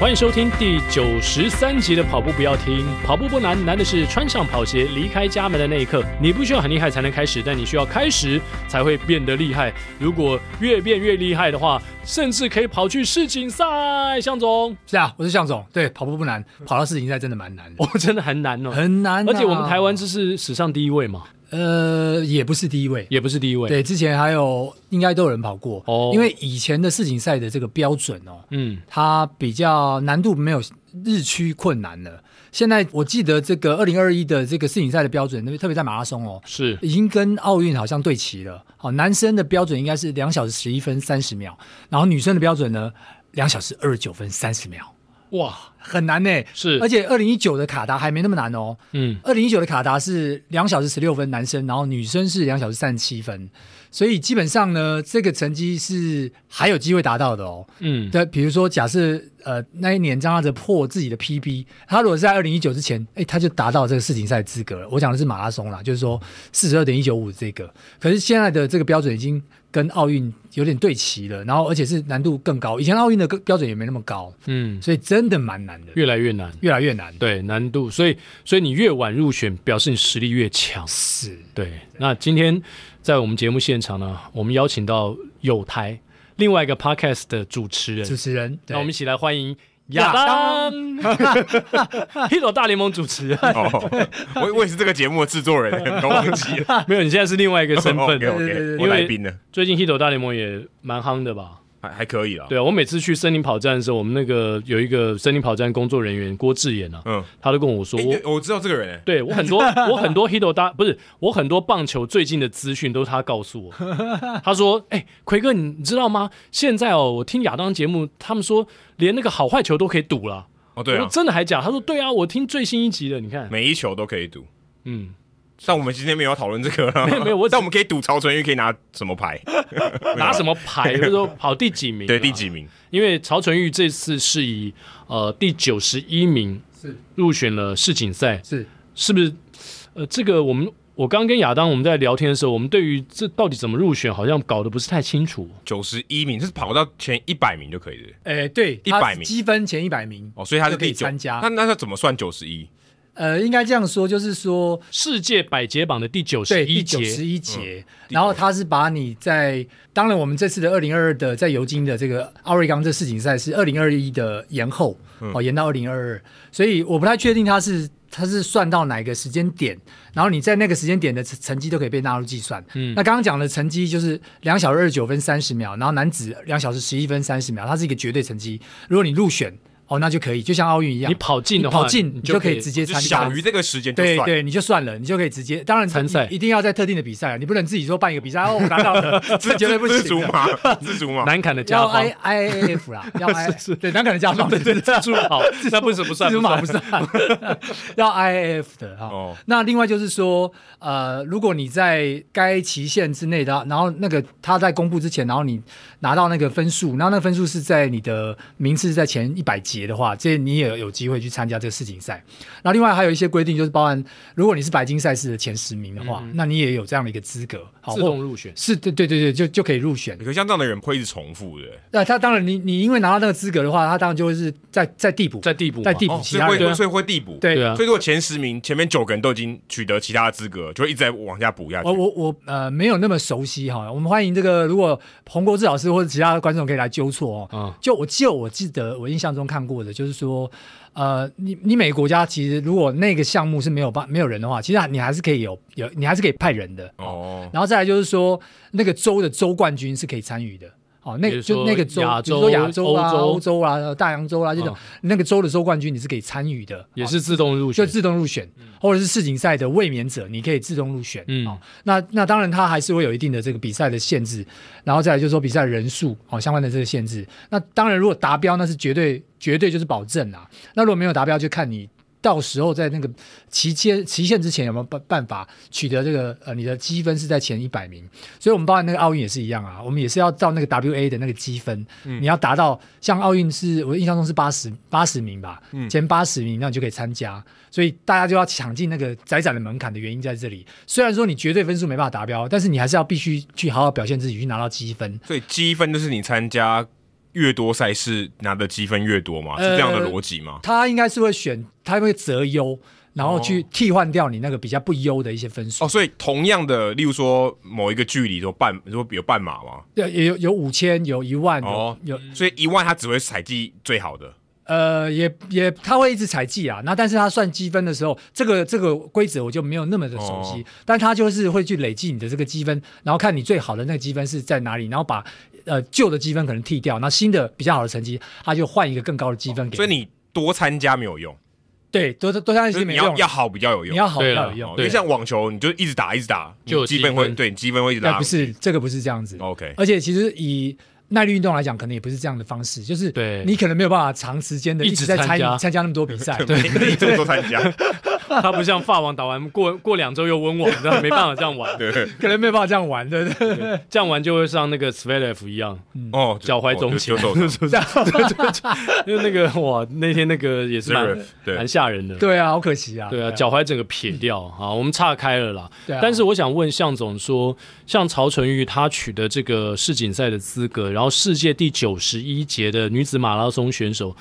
欢迎收听第九十三集的跑步不要听，跑步不难，难的是穿上跑鞋离开家门的那一刻。你不需要很厉害才能开始，但你需要开始才会变得厉害。如果越变越厉害的话，甚至可以跑去世锦赛。向总，是啊，我是向总。对，跑步不难，跑到世锦赛真的蛮难的。哦，真的很难哦，很难。而且我们台湾这是史上第一位嘛。呃，也不是第一位，也不是第一位。对，之前还有应该都有人跑过哦。因为以前的世锦赛的这个标准哦，嗯，它比较难度没有日趋困难了。现在我记得这个二零二一的这个世锦赛的标准，特别在马拉松哦，是已经跟奥运好像对齐了。好，男生的标准应该是两小时十一分三十秒，然后女生的标准呢，两小时二十九分三十秒。哇，很难呢，是，而且二零一九的卡达还没那么难哦。嗯，二零一九的卡达是两小时十六分男生，然后女生是两小时三十七分，所以基本上呢，这个成绩是还有机会达到的哦。嗯，对，比如说假设呃那一年张阿哲破自己的 PB，他如果是在二零一九之前，哎，他就达到这个世锦赛资格了。我讲的是马拉松啦，就是说四十二点一九五这个，可是现在的这个标准已经跟奥运有点对齐了，然后而且是难度更高。以前奥运的标准也没那么高，嗯，所以真的蛮难的，越来越难，越来越难。对，难度，所以所以你越晚入选，表示你实力越强。是对。那今天在我们节目现场呢，我们邀请到有台另外一个 podcast 的主持人，主持人，那我们一起来欢迎。亚当，Hito 大联盟主持人。哦，我我也是这个节目的制作人，都忘记了。没有，你现在是另外一个身份。OK OK，我来宾呢。最近 Hito 大联盟也蛮夯的吧？还还可以啦。对啊，我每次去森林跑站的时候，我们那个有一个森林跑站工作人员郭志远啊，嗯，他都跟我说，我我知道这个人。对我很多，我很多 Hito 大不是我很多棒球最近的资讯都是他告诉我。他说：“哎，奎哥，你知道吗？现在哦，我听亚当节目，他们说连那个好坏球都可以赌了。哦，对啊，真的还假？他说对啊，我听最新一集的，你看每一球都可以赌。嗯。”但我们今天没有讨论这个，没有没有，我但我们可以赌曹纯玉可以拿什么牌？拿什么牌？就是说跑第几名？对，第几名？因为曹纯玉这次是以呃第九十一名是入选了世锦赛，是是不是？呃，这个我们我刚跟亚当我们在聊天的时候，我们对于这到底怎么入选，好像搞得不是太清楚。九十一名是跑到前一百名就可以的。哎，对，一百名积分前一百名哦，所以他是可以参加。那那他怎么算九十一？呃，应该这样说，就是说世界百节榜的第九十一节，九十一节，然后他是把你在，当然我们这次的二零二二的在尤金的这个奥瑞冈这世锦赛是二零二一的延后，嗯、哦，延到二零二二，所以我不太确定他是他是算到哪个时间点，然后你在那个时间点的成绩都可以被纳入计算。嗯，那刚刚讲的成绩就是两小时二十九分三十秒，然后男子两小时十一分三十秒，它是一个绝对成绩，如果你入选。哦，那就可以，就像奥运一样，你跑进的话，跑进你就可以直接参加。小于这个时间，对对，你就算了，你就可以直接。当然参赛。一定要在特定的比赛，你不能自己说办一个比赛哦，我拿到了，这绝对不行。自主嘛，自主嘛，南坎的加方要 I I A F 啦，要 I 是对南坎的加方，对对对，自主好，那不是不算，自主嘛不算，要 I A F 的哈。那另外就是说，呃，如果你在该期限之内的，然后那个他在公布之前，然后你拿到那个分数，然后那个分数是在你的名次是在前一百节的话，这你。也有机会去参加这个世锦赛，那另外还有一些规定，就是包含如果你是白金赛事的前十名的话，嗯、那你也有这样的一个资格，好自动入选。是，对对对对，就就可以入选。可像这样的人会一直重复的。那他当然你，你你因为拿到那个资格的话，他当然就会是在在递补，在递补，在递补其他人，所以会所以会递补。对，对啊。所以如果前十名前面九个人都已经取得其他的资格，就会一直在往下补下去。我我我呃没有那么熟悉哈，我们欢迎这个如果洪国志老师或者其他的观众可以来纠错哦。嗯。就我就我记得我印象中看过的，就是说。呃，你你每个国家其实如果那个项目是没有办没有人的话，其实你还是可以有有你还是可以派人的哦。然后再来就是说，那个州的州冠军是可以参与的。哦，那就那个州，比如说亚洲啊、欧洲啊、大洋洲啊，这种那个州的州冠军你是可以参与的，也是自动入选，就自动入选，或者是世锦赛的卫冕者，你可以自动入选。嗯，那那当然它还是会有一定的这个比赛的限制，然后再来就是说比赛人数哦相关的这个限制。那当然如果达标，那是绝对绝对就是保证啦。那如果没有达标，就看你。到时候在那个期间期限之前有没有办办法取得这个呃你的积分是在前一百名？所以我们包含那个奥运也是一样啊，我们也是要到那个 WA 的那个积分，嗯、你要达到像奥运是我印象中是八十八十名吧，嗯、前八十名那你就可以参加。所以大家就要抢进那个窄窄的门槛的原因在这里。虽然说你绝对分数没办法达标，但是你还是要必须去好好表现自己，去拿到积分。所以积分就是你参加越多赛事拿的积分越多嘛？是这样的逻辑吗？呃、他应该是会选，他会择优，然后去替换掉你那个比较不优的一些分数。哦，所以同样的，例如说某一个距离，说半，说有半马吗？对，有有五千，有一万，哦，有，有所以一万他只会采集最好的。呃，也也他会一直采计啊，那但是他算积分的时候，这个这个规则我就没有那么的熟悉，哦、但他就是会去累计你的这个积分，然后看你最好的那个积分是在哪里，然后把呃旧的积分可能剔掉，那新的比较好的成绩，他就换一个更高的积分给你。所以你多参加没有用，对，多多参加是没用，你要要好比较有用，你要好比较有用，因为像网球，你就一直打一直打，就积分会对积分会一直打，不是这个不是这样子，OK，而且其实以。耐力运动来讲，可能也不是这样的方式，就是你可能没有办法长时间的一直在参加。参加那么多比赛，对，一直都 参加。他不像法网打完过过两周又温网，你知道没办法这样玩，对，可能没有办法这样玩，对对。对，这样玩就会像那个 Zverev 一样，哦，脚踝中枪，因为 那个哇，那天那个也是蛮蛮吓人的，对啊，好可惜啊，对啊，脚踝整个撇掉啊，我们岔开了啦。但是我想问向总说，像曹纯玉他取得这个世锦赛的资格，然后世界第九十一届的女子马拉松选手，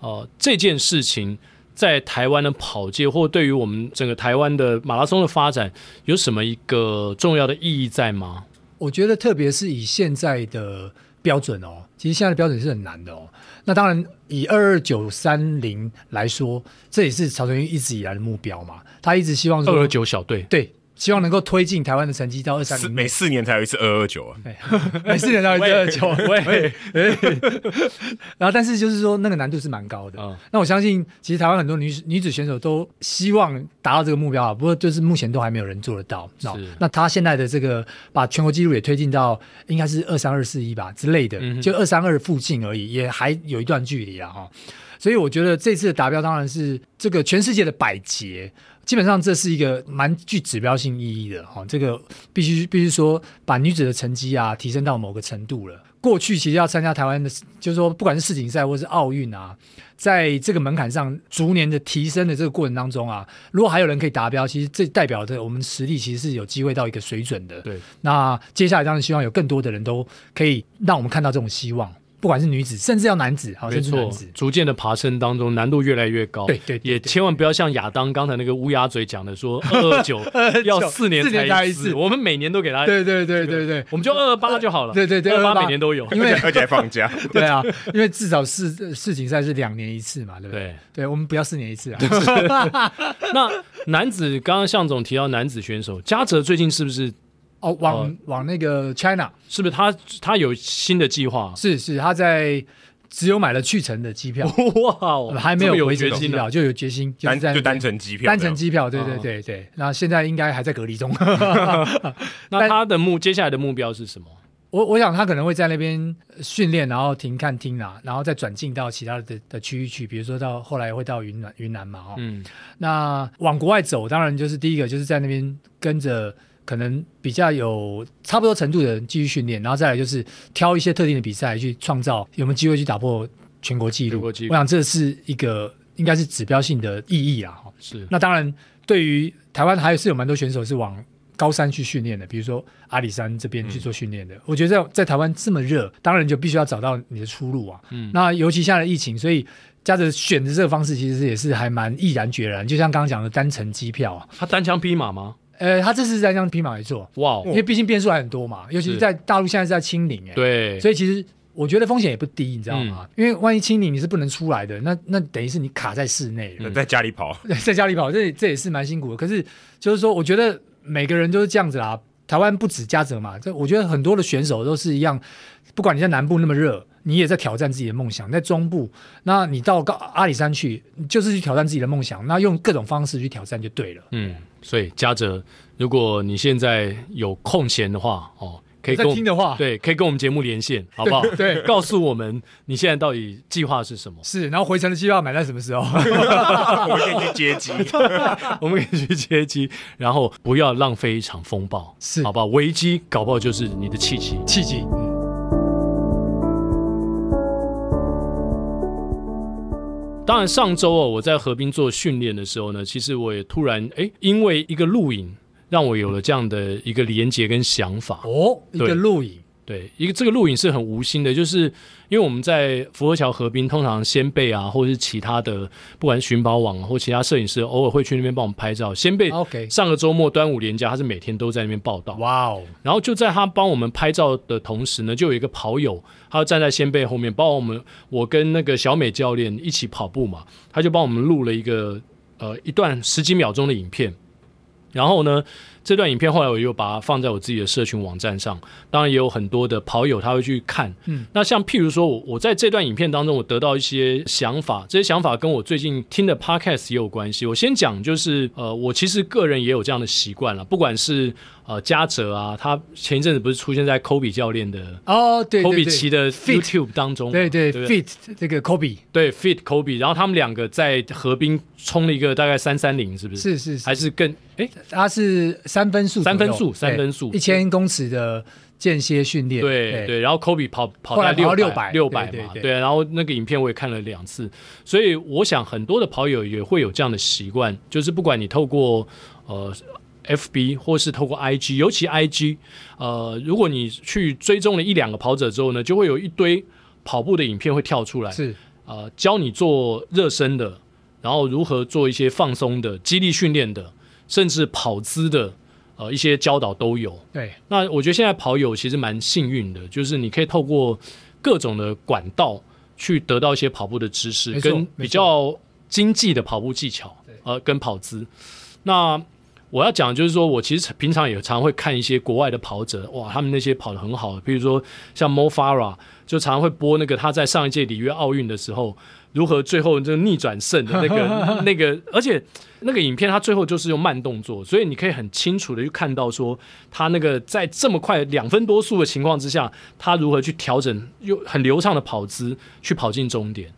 呃，这件事情。在台湾的跑界，或对于我们整个台湾的马拉松的发展，有什么一个重要的意义在吗？我觉得，特别是以现在的标准哦，其实现在的标准是很难的哦。那当然，以二二九三零来说，这也是曹成英一直以来的目标嘛。他一直希望说二二九小队对。希望能够推进台湾的成绩到二三零，每四年才有一次二二九啊，每四年才有一次二二九，喂，然后但是就是说那个难度是蛮高的。嗯、那我相信，其实台湾很多女女子选手都希望达到这个目标啊，不过就是目前都还没有人做得到。是那他现在的这个把全国纪录也推进到应该是二三二四一吧之类的，嗯、就二三二附近而已，也还有一段距离啊哈。所以我觉得这次的达标当然是这个全世界的百捷。基本上这是一个蛮具指标性意义的哈，这个必须必须说把女子的成绩啊提升到某个程度了。过去其实要参加台湾的，就是说不管是世锦赛或是奥运啊，在这个门槛上逐年的提升的这个过程当中啊，如果还有人可以达标，其实这代表着我们实力其实是有机会到一个水准的。对，那接下来当然希望有更多的人都可以让我们看到这种希望。不管是女子，甚至要男子，好，甚至男子，逐渐的爬升当中，难度越来越高。对对，也千万不要像亚当刚才那个乌鸦嘴讲的说，二二九要四年才一次，我们每年都给他。对对对对对，我们就二二八就好了。对对对，二二八每年都有，因为而且还放假。对啊，因为至少世世锦赛是两年一次嘛，对不对？对，我们不要四年一次啊。那男子刚刚向总提到男子选手嘉泽最近是不是？哦，往往那个 China 是不是他他有新的计划？是是，他在只有买了去程的机票，哇，还没有回程机票，就有决心，单就单程机票，单程机票，对对对对。那现在应该还在隔离中。那他的目接下来的目标是什么？我我想他可能会在那边训练，然后停看听啊，然后再转进到其他的的区域去，比如说到后来会到云南云南嘛，哦，嗯，那往国外走，当然就是第一个就是在那边跟着。可能比较有差不多程度的人继续训练，然后再来就是挑一些特定的比赛去创造有没有机会去打破全国纪录。我想这是一个应该是指标性的意义啊。是。那当然，对于台湾还有是有蛮多选手是往高山去训练的，比如说阿里山这边去做训练的。嗯、我觉得在在台湾这么热，当然就必须要找到你的出路啊。嗯。那尤其现在的疫情，所以加着选的这个方式其实也是还蛮毅然决然，就像刚刚讲的单程机票啊。他单枪匹马吗？呃，他这次是在这样匹马来做，哇 Wow，因为毕竟变数还很多嘛，尤其是在大陆现在是在清零，哎，对，所以其实我觉得风险也不低，你知道吗？嗯、因为万一清零你是不能出来的，那那等于是你卡在室内，嗯、在家里跑，在家里跑，这这也是蛮辛苦的。可是就是说，我觉得每个人都是这样子啦。台湾不止嘉泽嘛，这我觉得很多的选手都是一样，不管你在南部那么热，你也在挑战自己的梦想；在中部，那你到高阿里山去，就是去挑战自己的梦想，那用各种方式去挑战就对了。嗯。所以嘉泽，如果你现在有空闲的话，哦，可以跟我听的话，对，可以跟我们节目连线，好不好？对，对告诉我们你现在到底计划是什么？是，然后回程的机票买在什么时候？我们可以去接机，我们可以去接机，然后不要浪费一场风暴，是，好不好？危机搞不好就是你的契机，契机。当然，上周哦，我在河滨做训练的时候呢，其实我也突然哎，因为一个录影，让我有了这样的一个连接跟想法。哦，一个录影，对，一个这个录影是很无心的，就是因为我们在福和桥河滨，通常先辈啊，或者是其他的，不管是寻宝网或其他摄影师，偶尔会去那边帮我们拍照。先辈，OK，上个周末端午连假，他是每天都在那边报道。哇哦！然后就在他帮我们拍照的同时呢，就有一个跑友，他站在先辈后面，帮我们，我跟那个小美教练一起跑步嘛，他就帮我们录了一个呃一段十几秒钟的影片，然后呢。这段影片后来我又把它放在我自己的社群网站上，当然也有很多的跑友他会去看。嗯，那像譬如说我我在这段影片当中，我得到一些想法，这些想法跟我最近听的 Podcast 也有关系。我先讲，就是呃，我其实个人也有这样的习惯了，不管是。呃，嘉泽啊，他前一阵子不是出现在 Kobe 教练的哦，对，Kobe 骑的 YouTube 当中，对对，Fit 这个 Kobe，对 Fit Kobe，然后他们两个在河滨冲了一个大概三三零，是不是？是是，是，还是更？哎，他是三分速，三分速，三分速，一千公尺的间歇训练，对对，然后 Kobe 跑跑在六百六百嘛，对，然后那个影片我也看了两次，所以我想很多的跑友也会有这样的习惯，就是不管你透过呃。FB 或是透过 IG，尤其 IG，呃，如果你去追踪了一两个跑者之后呢，就会有一堆跑步的影片会跳出来，是呃，教你做热身的，然后如何做一些放松的、激励训练的，甚至跑姿的，呃，一些教导都有。对，那我觉得现在跑友其实蛮幸运的，就是你可以透过各种的管道去得到一些跑步的知识，跟比较经济的跑步技巧，呃，跟跑姿。那我要讲的就是说，我其实平常也常会看一些国外的跑者，哇，他们那些跑得很好，比如说像 Mo Farah，就常常会播那个他在上一届里约奥运的时候，如何最后就逆转胜的那个 那个，而且那个影片他最后就是用慢动作，所以你可以很清楚的去看到说，他那个在这么快两分多速的情况之下，他如何去调整又很流畅的跑姿去跑进终点。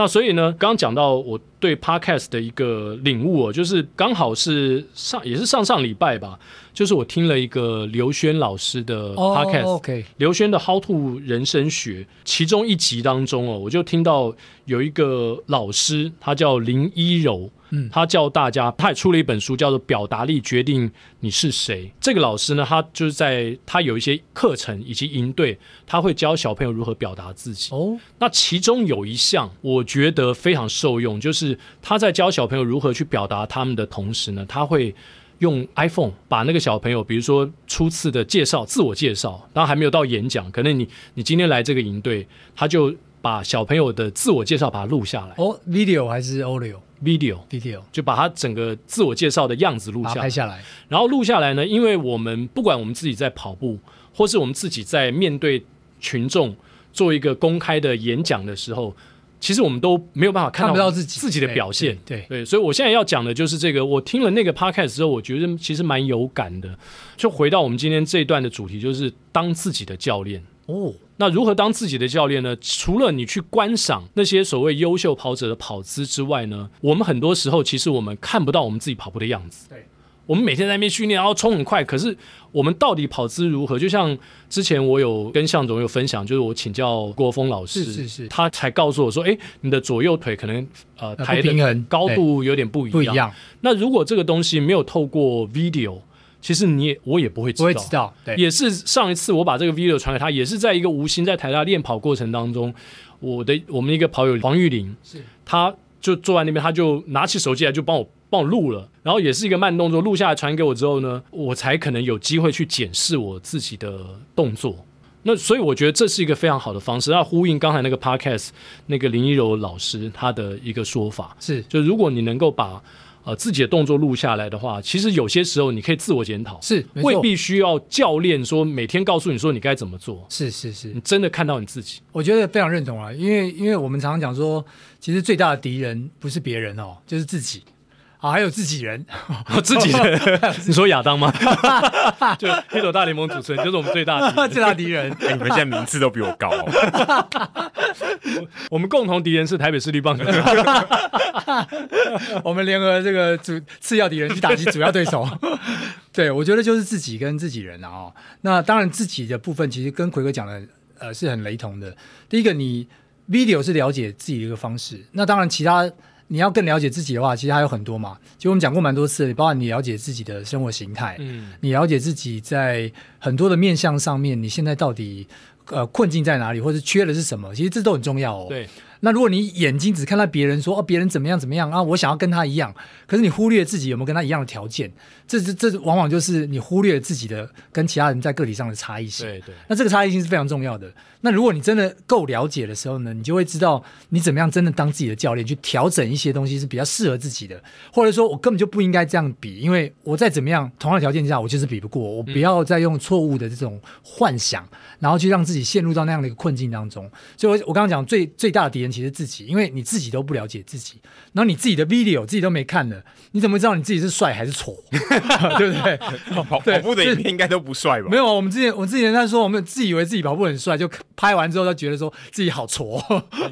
那所以呢，刚讲到我对 Podcast 的一个领悟哦，就是刚好是上也是上上礼拜吧，就是我听了一个刘轩老师的 Podcast，oh, okay. 刘轩的 How to 人生学，其中一集当中哦，我就听到有一个老师，他叫林一柔。嗯，他教大家，他也出了一本书，叫做《表达力决定你是谁》。这个老师呢，他就是在他有一些课程以及营队，他会教小朋友如何表达自己。哦，那其中有一项我觉得非常受用，就是他在教小朋友如何去表达他们的同时呢，他会用 iPhone 把那个小朋友，比如说初次的介绍、自我介绍，当然还没有到演讲，可能你你今天来这个营队，他就把小朋友的自我介绍把它录下来。哦，video 还是 audio？video，video 就把他整个自我介绍的样子录下来，拍下来。然后录下来呢，因为我们不管我们自己在跑步，或是我们自己在面对群众做一个公开的演讲的时候，其实我们都没有办法看到，自己自己的表现。对对，对，对，所以我现在要讲的就是这个。我听了那个 podcast 之后，我觉得其实蛮有感的。就回到我们今天这一段的主题，就是当自己的教练。哦，那如何当自己的教练呢？除了你去观赏那些所谓优秀跑者的跑姿之外呢，我们很多时候其实我们看不到我们自己跑步的样子。对，我们每天在那边训练，然后冲很快，可是我们到底跑姿如何？就像之前我有跟向总有分享，就是我请教郭峰老师，是是是，他才告诉我说，哎，你的左右腿可能呃抬的高度有点不一样。不一样。那如果这个东西没有透过 video。其实你也我也不会知道，不会知道，对，也是上一次我把这个 video 传给他，也是在一个无心在台大练跑过程当中，我的我们一个跑友黄玉玲，是，他就坐在那边，他就拿起手机来就帮我帮我录了，然后也是一个慢动作录下来传给我之后呢，我才可能有机会去检视我自己的动作。那所以我觉得这是一个非常好的方式，那呼应刚才那个 podcast 那个林一柔老师他的一个说法，是，就如果你能够把。呃，自己的动作录下来的话，其实有些时候你可以自我检讨，是未必需要教练说每天告诉你说你该怎么做。是是是，你真的看到你自己，我觉得非常认同啊，因为因为我们常常讲说，其实最大的敌人不是别人哦，就是自己。啊，还有自己人，自己人，你说亚当吗？就黑手大联盟主持人，就是我们最大的 最大敌人。哎，你们现在名次都比我高哦。我们共同敌人是台北市立棒球队。我们联合这个主次要敌人去打击主要对手。对，我觉得就是自己跟自己人啊。哦，那当然自己的部分其实跟奎哥讲的呃是很雷同的。第一个，你 video 是了解自己的一个方式。那当然其他。你要更了解自己的话，其实还有很多嘛。其实我们讲过蛮多次，包括你了解自己的生活形态，嗯，你了解自己在很多的面向上面，你现在到底呃困境在哪里，或者缺的是什么？其实这都很重要哦。对。那如果你眼睛只看到别人说哦，别人怎么样怎么样啊，我想要跟他一样，可是你忽略自己有没有跟他一样的条件，这这这往往就是你忽略自己的跟其他人在个体上的差异性。对对。那这个差异性是非常重要的。那如果你真的够了解的时候呢，你就会知道你怎么样真的当自己的教练，去调整一些东西是比较适合自己的，或者说我根本就不应该这样比，因为我再怎么样同样的条件下，我就是比不过。我不要再用错误的这种幻想，然后去让自己陷入到那样的一个困境当中。所以我，我我刚刚讲最最大的敌人其实自己，因为你自己都不了解自己，然后你自己的 video 自己都没看了，你怎么知道你自己是帅还是丑？对不对？跑跑步的影片应该都不帅吧？没有啊，我们之前我之前在说，我们自以为自己跑步很帅，就。拍完之后，他觉得说自己好挫，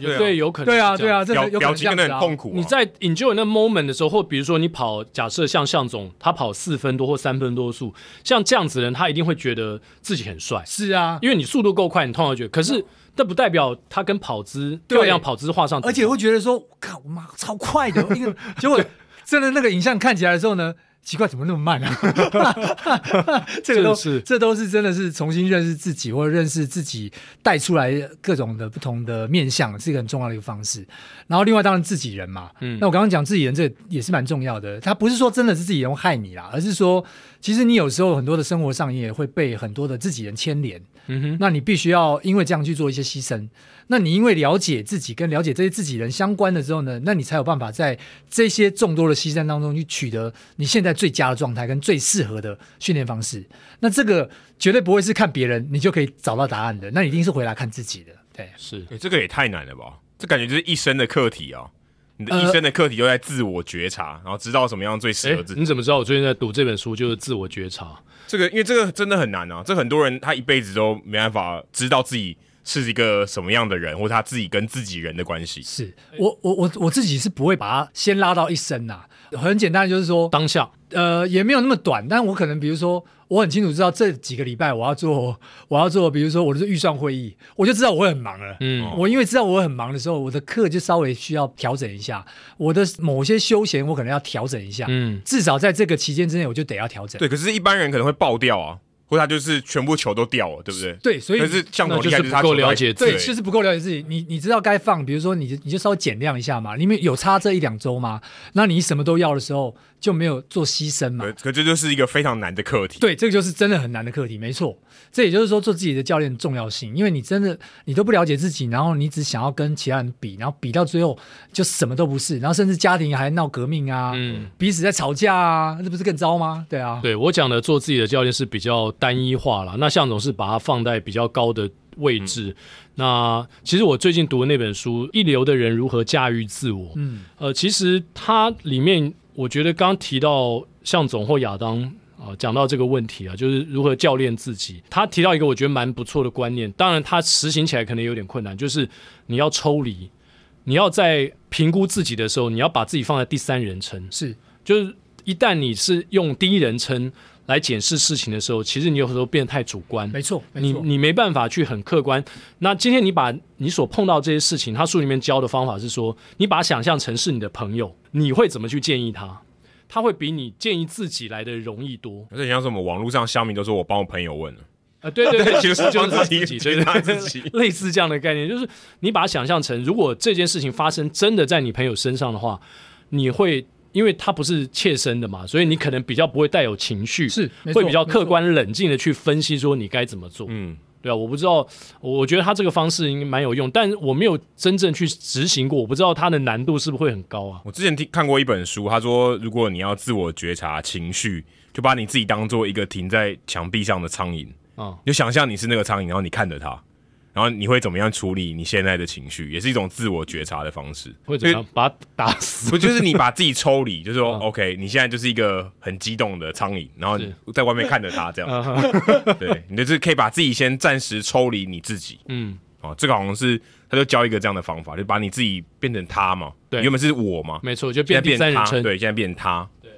对，有可能，对啊，对啊，这表有表情真的很痛苦。你在 enjoy 那 moment 的时候，或比如说你跑，假设像向总，他跑四分多或三分多速，像这样子的人，他一定会觉得自己很帅。是啊，因为你速度够快，你通常觉得。可是这不代表他跟跑姿漂亮跑姿画上，而且会觉得说，靠我妈超快的，因为 结果真的那个影像看起来的时候呢。奇怪，怎么那么慢啊？这个都是，这都是真的是重新认识自己，或者认识自己带出来各种的不同的面相，是一个很重要的一个方式。然后，另外当然自己人嘛，嗯，那我刚刚讲自己人，这也是蛮重要的。他不是说真的是自己人害你啦，而是说，其实你有时候很多的生活上也会被很多的自己人牵连，嗯哼，那你必须要因为这样去做一些牺牲。那你因为了解自己跟了解这些自己人相关的之后呢，那你才有办法在这些众多的牺牲当中去取得你现在最佳的状态跟最适合的训练方式。那这个绝对不会是看别人你就可以找到答案的，那一定是回来看自己的。对，是，欸，这个也太难了吧？这感觉就是一生的课题啊！你的一生的课题都在自我觉察，呃，然后知道什么样最适合自己。欸，你怎么知道我最近在读这本书就是自我觉察？这个因为这个真的很难啊！这很多人他一辈子都没办法知道自己。是一个什么样的人，或他自己跟自己人的关系？是我我我我自己是不会把它先拉到一生呐、啊，很简单，就是说当下，呃，也没有那么短，但我可能比如说，我很清楚知道这几个礼拜我要做，我要做，比如说我的预算会议，我就知道我会很忙了。嗯，我因为知道我很忙的时候，我的课就稍微需要调整一下，我的某些休闲我可能要调整一下。嗯，至少在这个期间之内，我就得要调整。对，可是一般人可能会爆掉啊。或他就是全部球都掉了，对不对？对，所以但是像我就是不够了解自己，对，就是不够了解自己。你你知道该放，比如说你你就稍微减量一下嘛，里面有差这一两周嘛？那你什么都要的时候就没有做牺牲嘛？可这就是一个非常难的课题。对，这个就是真的很难的课题，没错。这也就是说，做自己的教练的重要性，因为你真的你都不了解自己，然后你只想要跟其他人比，然后比到最后就什么都不是，然后甚至家庭还闹革命啊，嗯，彼此在吵架啊，这不是更糟吗？对啊，对我讲的做自己的教练是比较单一化了。那向总是把它放在比较高的位置。嗯、那其实我最近读的那本书《一流的人如何驾驭自我》，嗯，呃，其实它里面我觉得刚提到向总或亚当啊，讲、呃、到这个问题啊，就是如何教练自己。他提到一个我觉得蛮不错的观念，当然他实行起来可能有点困难，就是你要抽离，你要在评估自己的时候，你要把自己放在第三人称，是，就是一旦你是用第一人称。来检视事情的时候，其实你有时候变得太主观。没错，没错，你你没办法去很客观。那今天你把你所碰到这些事情，他书里面教的方法是说，你把它想象成是你的朋友，你会怎么去建议他？他会比你建议自己来的容易多。而且像什么网络上乡民都说我帮我朋友问了啊，对对 对，其实就是他自己，就是他自己，类似这样的概念，就是你把它想象成，如果这件事情发生真的在你朋友身上的话，你会。因为他不是切身的嘛，所以你可能比较不会带有情绪，是会比较客观冷静的去分析说你该怎么做。嗯，对啊，我不知道，我觉得他这个方式应该蛮有用，但我没有真正去执行过，我不知道它的难度是不是会很高啊。我之前听看过一本书，他说如果你要自我觉察情绪，就把你自己当做一个停在墙壁上的苍蝇啊，你就想象你是那个苍蝇，然后你看着它。然后你会怎么样处理你现在的情绪，也是一种自我觉察的方式。会怎么样把它打死？不就是你把自己抽离，就是说，OK，你现在就是一个很激动的苍蝇，然后你在外面看着它这样。对，你就是可以把自己先暂时抽离你自己。嗯，哦，这个好像是他就教一个这样的方法，就把你自己变成他嘛。对，原本是我嘛，没错，就变成他。对，现在变成他。对，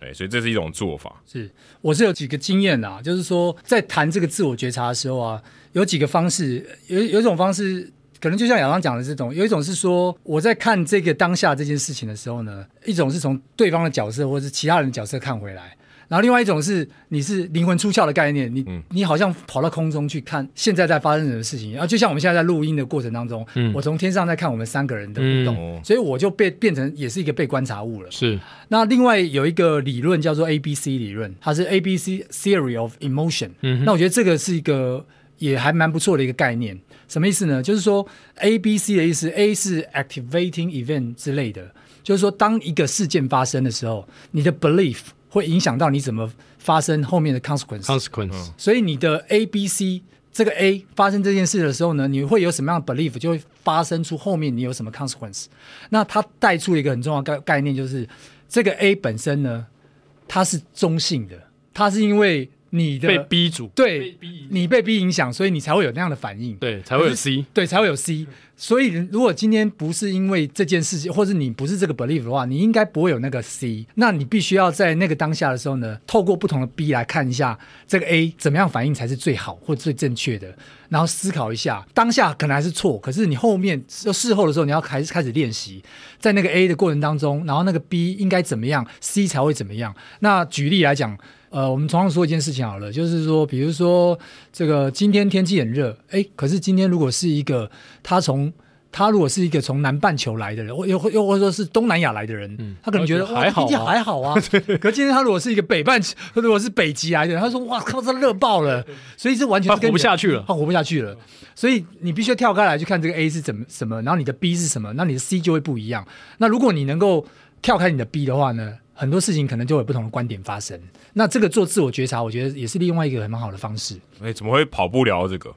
对，所以这是一种做法。是，我是有几个经验啊，就是说在谈这个自我觉察的时候啊。有几个方式，有有一种方式可能就像亚当讲的这种，有一种是说我在看这个当下这件事情的时候呢，一种是从对方的角色或者是其他人的角色看回来。然后另外一种是你是灵魂出窍的概念，你、嗯、你好像跑到空中去看现在在发生什么事情，然后就像我们现在在录音的过程当中，嗯、我从天上在看我们三个人的互动，嗯、所以我就被变成也是一个被观察物了。是。那另外有一个理论叫做 A B C 理论，它是 A B C Theory of Emotion。嗯。那我觉得这个是一个也还蛮不错的一个概念。什么意思呢？就是说 A B C 的意思，A 是 Activating Event 之类的，就是说当一个事件发生的时候，你的 Belief。会影响到你怎么发生后面的 consequence。consequence。所以你的 A、B、C 这个 A 发生这件事的时候呢，你会有什么样的 belief，就会发生出后面你有什么 consequence。那它带出一个很重要的概概念，就是这个 A 本身呢，它是中性的，它是因为。你的被逼主，对，被你被逼影响，所以你才会有那样的反应，对，才会有 C，对，才会有 C。所以如果今天不是因为这件事情，或者你不是这个 belief 的话，你应该不会有那个 C。那你必须要在那个当下的时候呢，透过不同的 B 来看一下这个 A 怎么样反应才是最好或最正确的，然后思考一下当下可能还是错，可是你后面事后的时候你要开始开始练习，在那个 A 的过程当中，然后那个 B 应该怎么样，C 才会怎么样。那举例来讲。呃，我们同样说一件事情好了，就是说，比如说这个今天天气很热，哎，可是今天如果是一个他从他如果是一个从南半球来的人，或又又或者说是东南亚来的人，嗯、他可能觉得还好、啊，天气还好啊。可是今天他如果是一个北半球，如果是北极来的人，他说哇靠，这热爆了，所以这完全活不下去了，他活不下去了。所以你必须要跳开来去看这个 A 是怎么什么，然后你的 B 是什么，那你的 C 就会不一样。那如果你能够跳开你的 B 的话呢？很多事情可能就有不同的观点发生，那这个做自我觉察，我觉得也是另外一个很蛮好的方式。哎、欸，怎么会跑步聊这个？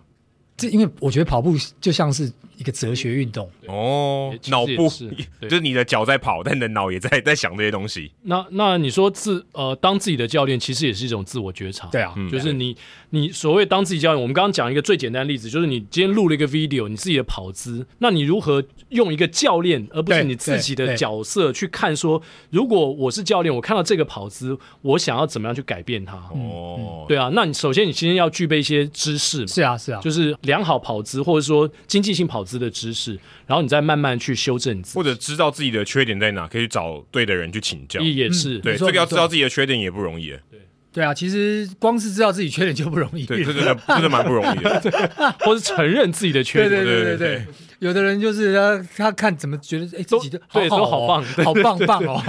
这因为我觉得跑步就像是一个哲学运动哦，脑部 就是你的脚在跑，但你的脑也在在想这些东西。那那你说自呃当自己的教练，其实也是一种自我觉察。对啊，就是你你所谓当自己教练，我们刚刚讲一个最简单的例子，就是你今天录了一个 video，你自己的跑姿，那你如何用一个教练而不是你自己的角色去看说，如果我是教练，我看到这个跑姿，我想要怎么样去改变它？哦，对啊，那你首先你今天要具备一些知识嘛？是啊，是啊，就是。良好跑姿，或者说经济性跑姿的知识，然后你再慢慢去修正自己，或者知道自己的缺点在哪，可以去找对的人去请教。也是，对，这个要知道自己的缺点也不容易。对，对啊，其实光是知道自己缺点就不容易，对，这真的真的蛮不容易的。或是承认自己的缺点，对。对对对，有的人就是他他看怎么觉得哎自己的对都好棒，好棒棒哦。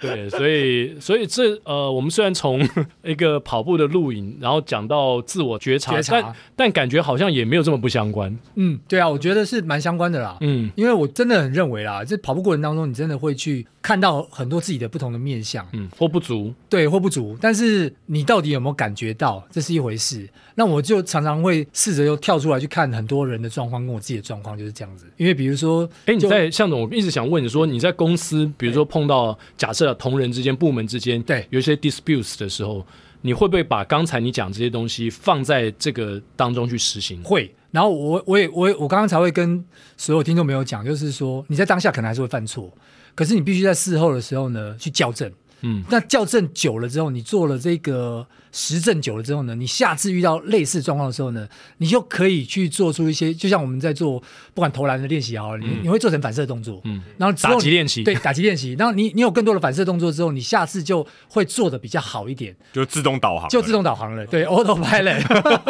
对，所以所以这呃，我们虽然从 一个跑步的录影，然后讲到自我觉察，觉察但但感觉好像也没有这么不相关。嗯，对啊，我觉得是蛮相关的啦。嗯，因为我真的很认为啦，这跑步过程当中，你真的会去看到很多自己的不同的面相，嗯，或不足，对，或不足。但是你到底有没有感觉到，这是一回事。那我就常常会试着又跳出来去看很多人的状况，跟我自己的状况就是这样子。因为比如说，哎，你在向总，我一直想问你说，你在公司，比如说碰到假设同仁之间、部门之间，对，有一些 disputes 的时候，你会不会把刚才你讲这些东西放在这个当中去实行？会。然后我我也我我刚刚才会跟所有听众朋友讲，就是说你在当下可能还是会犯错，可是你必须在事后的时候呢去校正。嗯，那校正久了之后，你做了这个实证久了之后呢，你下次遇到类似状况的时候呢，你就可以去做出一些，就像我们在做不管投篮的练习也好，你、嗯、你会做成反射动作，嗯，然后打击练习，对，打击练习，然后你你有更多的反射动作之后，你下次就会做的比较好一点，就自动导航，就自动导航了，对，autopilot。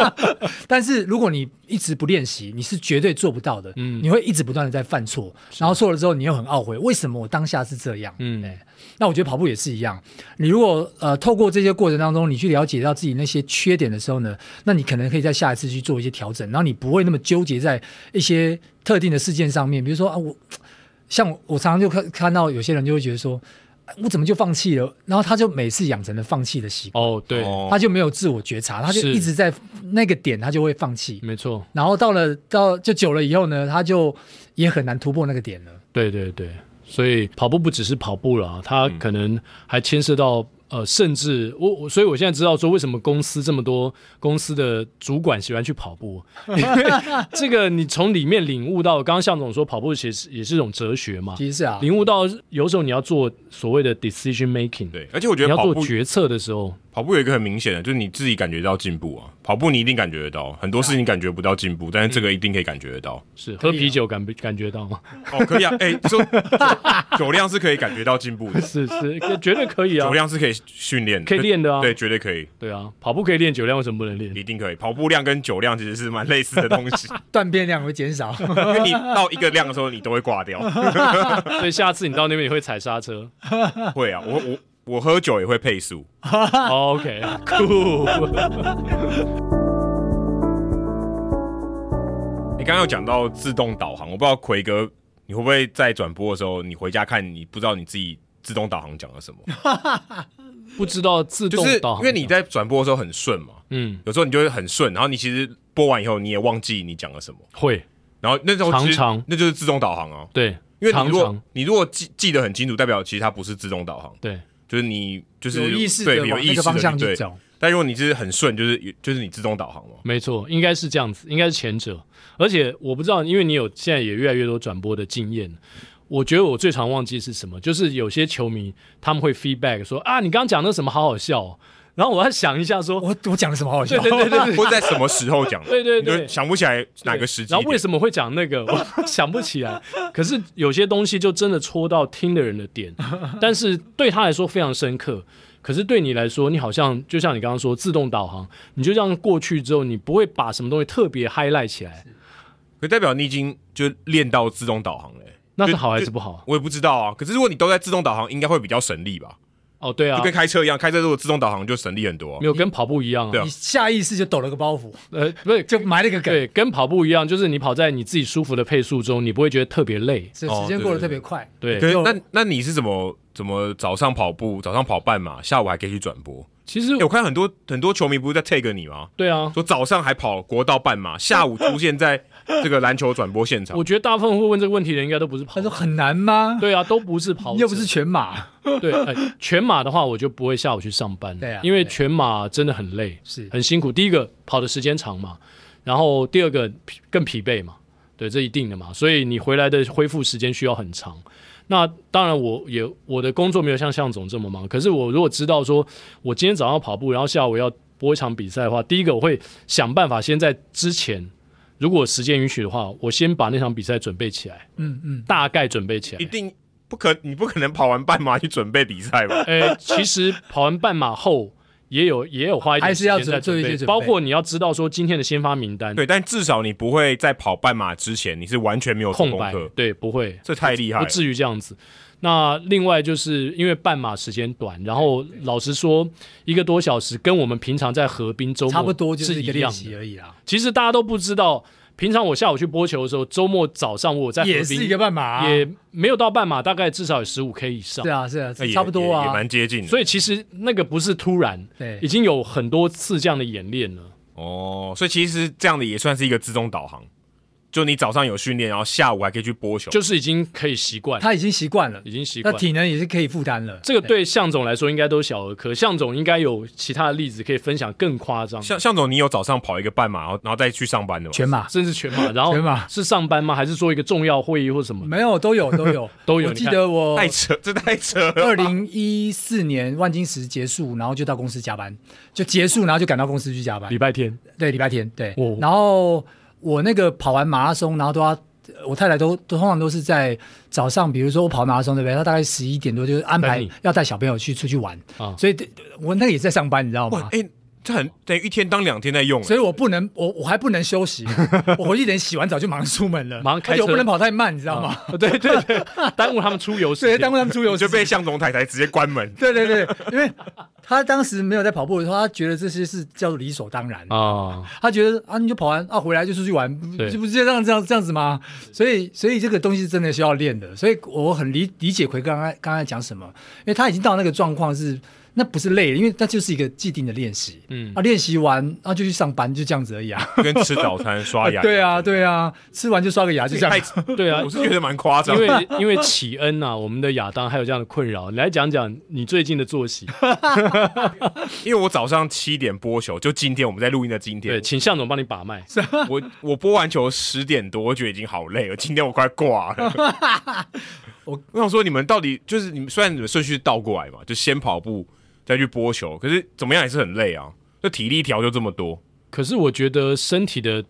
但是如果你一直不练习，你是绝对做不到的，嗯，你会一直不断的在犯错，然后错了之后，你又很懊悔，为什么我当下是这样，嗯，对。那我觉得跑步也是一样，你如果呃透过这些过程当中，你去了解到自己那些缺点的时候呢，那你可能可以在下一次去做一些调整，然后你不会那么纠结在一些特定的事件上面。比如说啊，我像我，我常常就看看到有些人就会觉得说，我怎么就放弃了？然后他就每次养成了放弃的习惯。哦，对，他就没有自我觉察，他就一直在那个点，他就会放弃。没错。然后到了到就久了以后呢，他就也很难突破那个点了。对对对。所以跑步不只是跑步了，他可能还牵涉到呃，甚至我我，所以我现在知道说为什么公司这么多公司的主管喜欢去跑步，因为这个你从里面领悟到，刚刚向总说跑步其实也是一种哲学嘛，其实是啊，领悟到有时候你要做所谓的 decision making，对，而且我觉得你要做决策的时候，跑步有一个很明显的，就是你自己感觉到进步啊。跑步你一定感觉得到，很多事情感觉不到进步，但是这个一定可以感觉得到。是喝啤酒感感觉到吗？哦，可以啊。哎，说 酒量是可以感觉到进步的，是是，绝对可以啊。酒量是可以训练，可以练的啊。对，绝对可以。对啊，跑步可以练酒量，为什么不能练？一定可以。跑步量跟酒量其实是蛮类似的东西，断片量会减少，因为你到一个量的时候，你都会挂掉。所以下次你到那边你会踩刹车？会啊，我我。我喝酒也会配速。OK，酷。你刚刚有讲到自动导航，我不知道奎哥你会不会在转播的时候，你回家看你不知道你自己自动导航讲了什么？不知道自动导航，因为你在转播的时候很顺嘛，嗯，有时候你就会很顺，然后你其实播完以后你也忘记你讲了什么，会，然后那时候常常那就是自动导航啊。对，因为你如果你如果记记得很清楚，代表其实它不是自动导航，对。就是你就是有意识的对有意识的方向去走，但如果你就是很顺，就是就是你自动导航嘛。没错，应该是这样子，应该是前者。而且我不知道，因为你有现在也越来越多转播的经验，我觉得我最常忘记是什么，就是有些球迷他们会 feedback 说啊，你刚刚讲那什么好好笑哦。然后我要想一下说，说我我讲了什么好笑？对对对对，对，或 在什么时候讲？对对对，想不起来哪个时机。然后为什么会讲那个？我 想不起来。可是有些东西就真的戳到听的人的点，但是对他来说非常深刻。可是对你来说，你好像就像你刚刚说自动导航，你就这样过去之后，你不会把什么东西特别 highlight 起来。可代表你已经就练到自动导航了，那是好还是不好？我也不知道啊。可是如果你都在自动导航，应该会比较省力吧？哦，对啊，就跟开车一样，开车如果自动导航就省力很多。没有跟跑步一样啊，对啊，你下意识就抖了个包袱，呃，不是，就埋了个梗。对，跟跑步一样，就是你跑在你自己舒服的配速中，你不会觉得特别累，是时间过得特别快。对，那那你是怎么怎么早上跑步，早上跑半马，下午还可以去转播？其实我看很多很多球迷不是在 take 你吗？对啊，说早上还跑国道半马，下午出现在 这个篮球转播现场。我觉得大部分会问这个问题的人应该都不是跑。他说很难吗？对啊，都不是跑，又不是全马。对，欸，全马的话我就不会下午去上班。对啊，因为全马真的很累，是很辛苦。第一个跑的时间长嘛，然后第二个更疲惫嘛，对，这一定的嘛。所以你回来的恢复时间需要很长。那当然，我也我的工作没有像向总这么忙。可是我如果知道说，我今天早上跑步，然后下午要播一场比赛的话，第一个我会想办法先在之前，如果时间允许的话，我先把那场比赛准备起来。嗯嗯，大概准备起来。一定不可，你不可能跑完半马去准备比赛吧？诶、欸，其实跑完半马后。也有也有花一点时间在准备，包括你要知道说今天的先发名单。对，但至少你不会在跑半马之前，你是完全没有空白。对，不会，这太厉害了，不至于这样子。那另外就是因为半马时间短，然后老实说，一个多小时跟我们平常在河滨周末差不多，就是一个练习而已啊。其实大家都不知道。平常我下午去播球的时候，周末早上我在也是一个半马，啊，也没有到半马，大概至少有十五 K 以上。是啊，是啊，差不多啊，也蛮接近的。所以其实那个不是突然，对，已经有很多次这样的演练了。哦，所以其实这样的也算是一个自动导航。就你早上有训练，然后下午还可以去播球，就是已经可以习惯，他已经习惯了，已经习惯，那体能也是可以负担了。这个对向总来说应该都小儿科，向总应该有其他的例子可以分享更夸张。向向总，你有早上跑一个半马，然后然后再去上班的吗？全马，甚至全马，然后全马是上班吗？还是做一个重要会议或什么？没有，都有，都有，都有。我记得我太扯，这太扯。二零一四年万金石结束，然后就到公司加班，就结束，然后就赶到公司去加班。礼拜天，对，礼拜天，对。哦、然后。我那个跑完马拉松，然后都要，我太太都都通常都是在早上，比如说我跑马拉松对不对？她大概十一点多就安排要带小朋友去出去玩，啊、所以我那个也在上班，你知道吗？哎，这很等于一天当两天在用，所以我不能，我我还不能休息，我回去等洗完澡就马上出门了，马上开车，我不能跑太慢，你知道吗？啊、对对对，耽误他们出游，对，耽误他们出游，就被向总太太直接关门。对对对，因为。他当时没有在跑步的时候，他觉得这些是叫做理所当然啊、哦。他觉得啊，你就跑完啊，回来就出去玩，就不是这样这样这样子吗？所以，所以这个东西是真的需要练的。所以我很理理解奎刚刚刚才讲什么，因为他已经到那个状况是。那不是累，因为那就是一个既定的练习。嗯，啊，练习完啊就去上班，就这样子而已啊。跟吃早餐、刷牙。对啊，对啊，吃完就刷个牙，就这样。对啊，我是觉得蛮夸张。因为因为启恩呐、啊，我们的亚当还有这样的困扰，你来讲讲你最近的作息。因为我早上七点播球，就今天我们在录音的今天。对，请向总帮你把脉。我我播完球十点多，我觉得已经好累了，今天我快挂了。我我想说，你们到底就是你们虽然你们顺序倒过来嘛，就先跑步。再去播球，可是怎么样也是很累啊。这体力条就这么多，可是我觉得身体的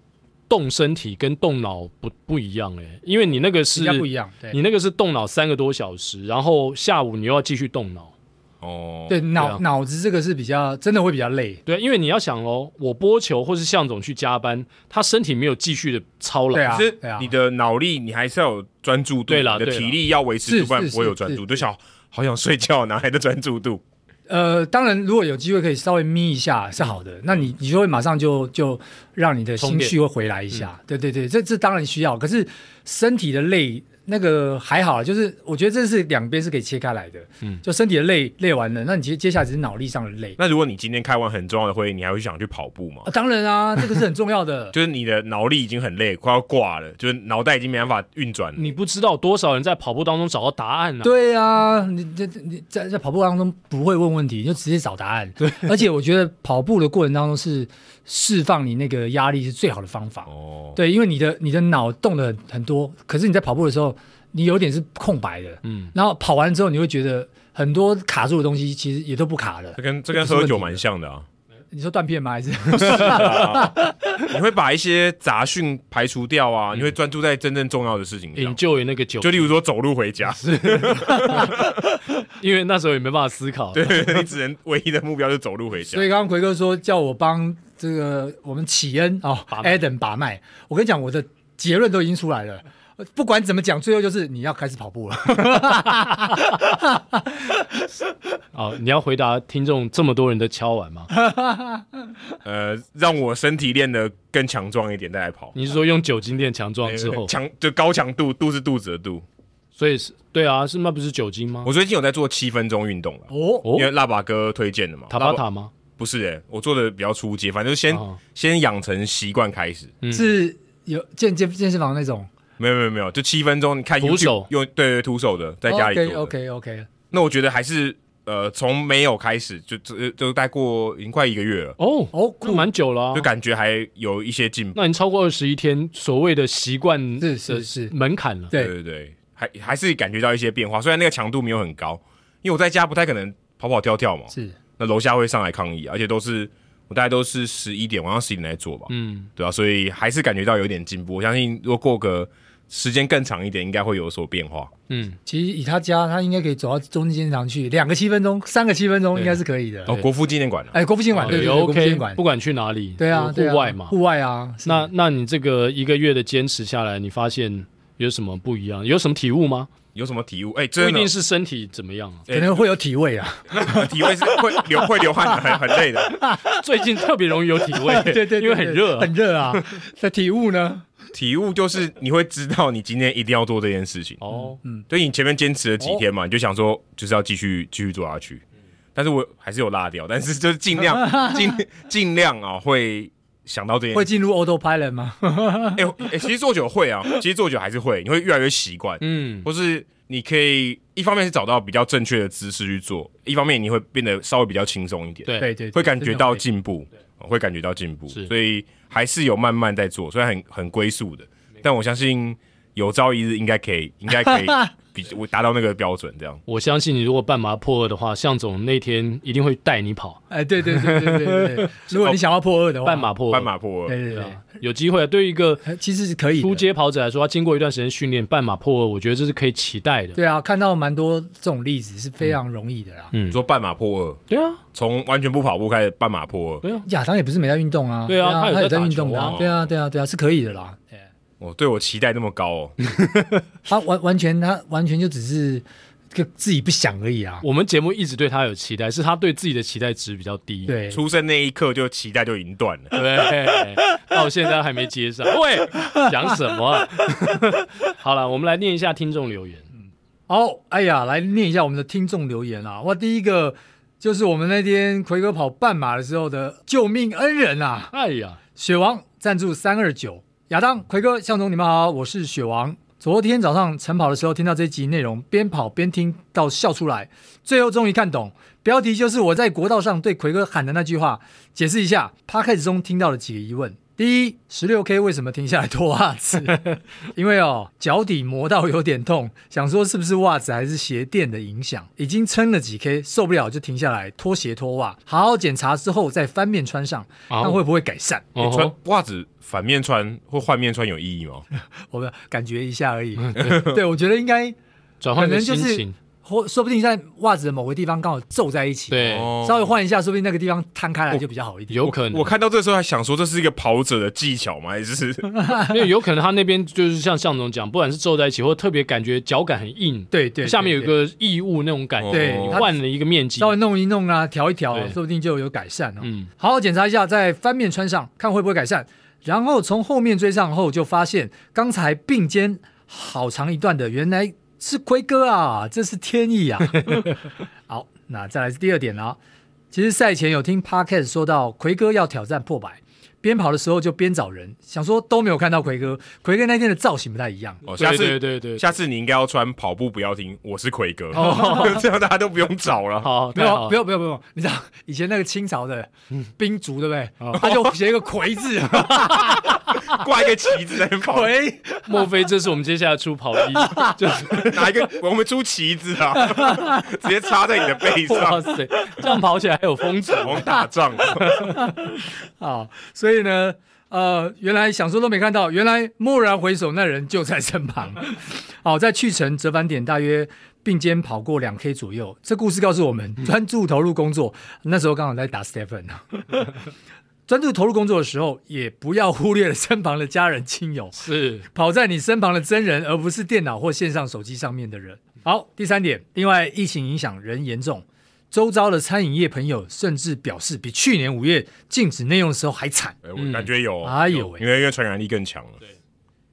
动身体跟动脑不不一样哎、欸，因为你那个是不一样，对，你那个是动脑三个多小时，然后下午你又要继续动脑。哦，对，脑脑、啊、子这个是比较真的会比较累。对，因为你要想哦，我播球或是向总去加班，他身体没有继续的操劳，对啊，可是你的脑力你还是要有专注度，对啦，你的体力要维持住，不然不会有专注。就想好想睡觉，哪来的专注度？呃，当然，如果有机会可以稍微眯一下是好的，嗯、那你你就会马上就就让你的心绪会回来一下。嗯、对对对，这这当然需要，可是身体的累。那个还好，就是我觉得这是两边是可以切开来的。嗯，就身体的累累完了，那你其实接下来只是脑力上的累。那如果你今天开完很重要的会议，你还会想去跑步吗？啊，当然啊，这个是很重要的。就是你的脑力已经很累，快要挂了，就是脑袋已经没办法运转了。你不知道多少人在跑步当中找到答案呢？啊？对啊，你这你在在跑步当中不会问问题，就直接找答案。对，而且我觉得跑步的过程当中是释放你那个压力是最好的方法。哦，对，因为你的你的脑动的很很多，可是你在跑步的时候。你有点是空白的，嗯，然后跑完之后，你会觉得很多卡住的东西其实也都不卡的。这跟这跟喝酒蛮像的啊。你说断片吗？还是？是啊、你会把一些杂讯排除掉啊？嗯、你会专注在真正重要的事情上。就那个酒，就例如说走路回家，是，因为那时候也没办法思考。对，你只能唯一的目标就是走路回家。所以刚刚奎哥说叫我帮这个我们启恩哦，Adam 把脉。我跟你讲，我的结论都已经出来了。不管怎么讲，最后就是你要开始跑步了。哦，你要回答听众这么多人的敲碗吗？呃，让我身体练得更强壮一点再来跑。你是说用酒精练强壮之后？强就高强度，度是肚子的度。所以是对啊，是那不是酒精吗？我最近有在做七分钟运动了哦，因为腊八哥推荐的嘛。塔巴塔吗？不是诶，我做的比较初阶，反正就先先养成习惯开始。是有健健健身房那种。没有没有没有，就七分钟，你看 YouTube, 徒手用对对徒手的，在家里做。OK OK OK。那我觉得还是呃，从没有开始就就就待过已经快一个月了。哦哦，那蛮久了，就感觉还有一些进步。那你超过二十一天，所谓的习惯是是是门槛了。对对对，还还是感觉到一些变化，虽然那个强度没有很高，因为我在家不太可能跑跑跳跳嘛。是。那楼下会上来抗议，而且都是我大概都是十一点晚上十一点来做吧。嗯，对啊，所以还是感觉到有点进步。我相信如果过个。时间更长一点，应该会有所变化。嗯，其实以他家，他应该可以走到中间场去，两个七分钟，三个七分钟，应该是可以的。哦，国父纪念馆，哎，国父纪念馆，对，OK，不管去哪里，对啊，户外嘛，户外啊。那那你这个一个月的坚持下来，你发现有什么不一样？有什么体悟吗？有什么体悟？哎，不一定是身体怎么样，可能会有体味啊。体味是 会流会流汗，很很累的。最近特别容易有体味，对对，因为很热，很热啊。那体悟呢？体悟就是你会知道你今天一定要做这件事情。哦，嗯，所以你前面坚持了几天嘛，你就想说就是要继续继续做下去，但是我还是有拉掉，但是就是尽量 尽尽量啊，会想到这件事。会进入 autopilot 吗？哎哎，其实做久会啊，其实做久还是会，你会越来越习惯，嗯，或是你可以一方面是找到比较正确的姿势去做，一方面你会变得稍微比较轻松一点，对。对，会感觉到进步，会感觉到进步，所以。还是有慢慢在做，虽然很很龟速的，但我相信有朝一日应该可以，应该可以 比我达到那个标准。这样，我相信你如果半马破二的话，向总那天一定会带你跑。哎，对对对对对对，如果你想要破二的话，半马破二半马破二，对对对，有机会。对于一个其实是可以初阶跑者来说，他经过一段时间训练，半马破二，我觉得这是可以期待的。对啊，看到蛮多这种例子是非常容易的啦。嗯，说半马破二，对啊。从完全不跑步开始半马破二，对啊，亚当也不是没在运动啊，对啊，他有在运动的，对啊，对啊，对啊，是可以的啦。我对我期待那么高哦，他完完全他完全就只是个自己不想而已啊。我们节目一直对他有期待，是他对自己的期待值比较低。对，出生那一刻就期待就已经断了，对，到现在还没接上。喂，讲什么？好了，我们来念一下听众留言。好，哎呀，来念一下我们的听众留言啊。哇，第一个。就是我们那天奎哥跑半马的时候的救命恩人啊！哎呀，雪王赞助三二九，亚当、奎哥、向总，你们好，我是雪王。昨天早上晨跑的时候听到这一集内容，边跑边听到笑出来，最后终于看懂，标题就是我在国道上对奎哥喊的那句话。解释一下他开始中听到了几个疑问：第一，十六 K 为什么停下来脱袜子？因为哦，脚底磨到有点痛，想说是不是袜子还是鞋垫的影响？已经撑了几 K，受不了就停下来脱鞋脱袜，好好检查之后再翻面穿上，看会不会改善。哦、穿袜子反面穿或换面穿有意义吗？我们感觉一下而已。对，我觉得应该转换个心情。或说不定在袜子的某个地方刚好皱在一起，对，稍微换一下，说不定那个地方摊开来就比较好一点。有可能，我看到这时候还想说，这是一个跑者的技巧吗？还是 因为有可能他那边就是像向总讲，不管是皱在一起，或特别感觉脚感很硬，对对，下面有个异物那种感觉，对，你换了一个面积，稍微弄一弄啊，调一调，说不定就有改善哦。嗯，好好检查一下，再翻面穿上，看会不会改善。然后从后面追上后，就发现刚才并肩好长一段的，原来。是奎哥啊，这是天意啊！好，那再来是第二点啊。其实赛前有听 Parkett 说到奎哥要挑战破百。边跑的时候就边找人，想说都没有看到奎哥。奎哥那天的造型不太一样。哦，下次对对对，下次你应该要穿跑步不要停，我是奎哥，哦、这样大家都不用找了。好，没有，不用，不用，不用。你知道以前那个清朝的兵卒对不对？哦、他就写一个奎字，挂一个旗子在那跑。奎，莫非这是我们接下来出跑衣？就是拿一个我们出旗子啊，直接插在你的背上。哇塞，这样跑起来还有风阻，我们打仗。好，所以。所以呢，呃，原来想说都没看到，原来蓦然回首，那人就在身旁。好，在去程折返点大约并肩跑过两 K 左右。这故事告诉我们，专注投入工作。那时候刚好在打 Stephen 专注投入工作的时候，也不要忽略了身旁的家人亲友。是跑在你身旁的真人，而不是电脑或线上手机上面的人。好，第三点，另外疫情影响人严重。周遭的餐饮业朋友甚至表示，比去年五月禁止内用的时候还惨。我感觉有，哎呦，因为因为传染力更强了。对，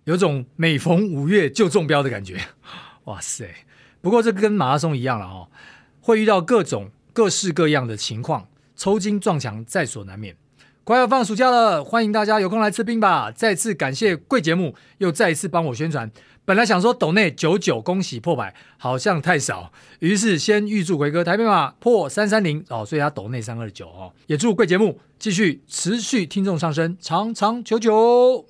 有种每逢五月就中标的感觉。哇塞！不过这跟马拉松一样了哦，会遇到各种各式各样的情况，抽筋撞墙在所难免。快要放暑假了，欢迎大家有空来吃冰吧！再次感谢贵节目，又再一次帮我宣传。本来想说斗内九九恭喜破百，好像太少，于是先预祝奎哥台北马破三三零哦，所以他斗内三二九哦，也祝贵节目继续持续听众上升，长长久久。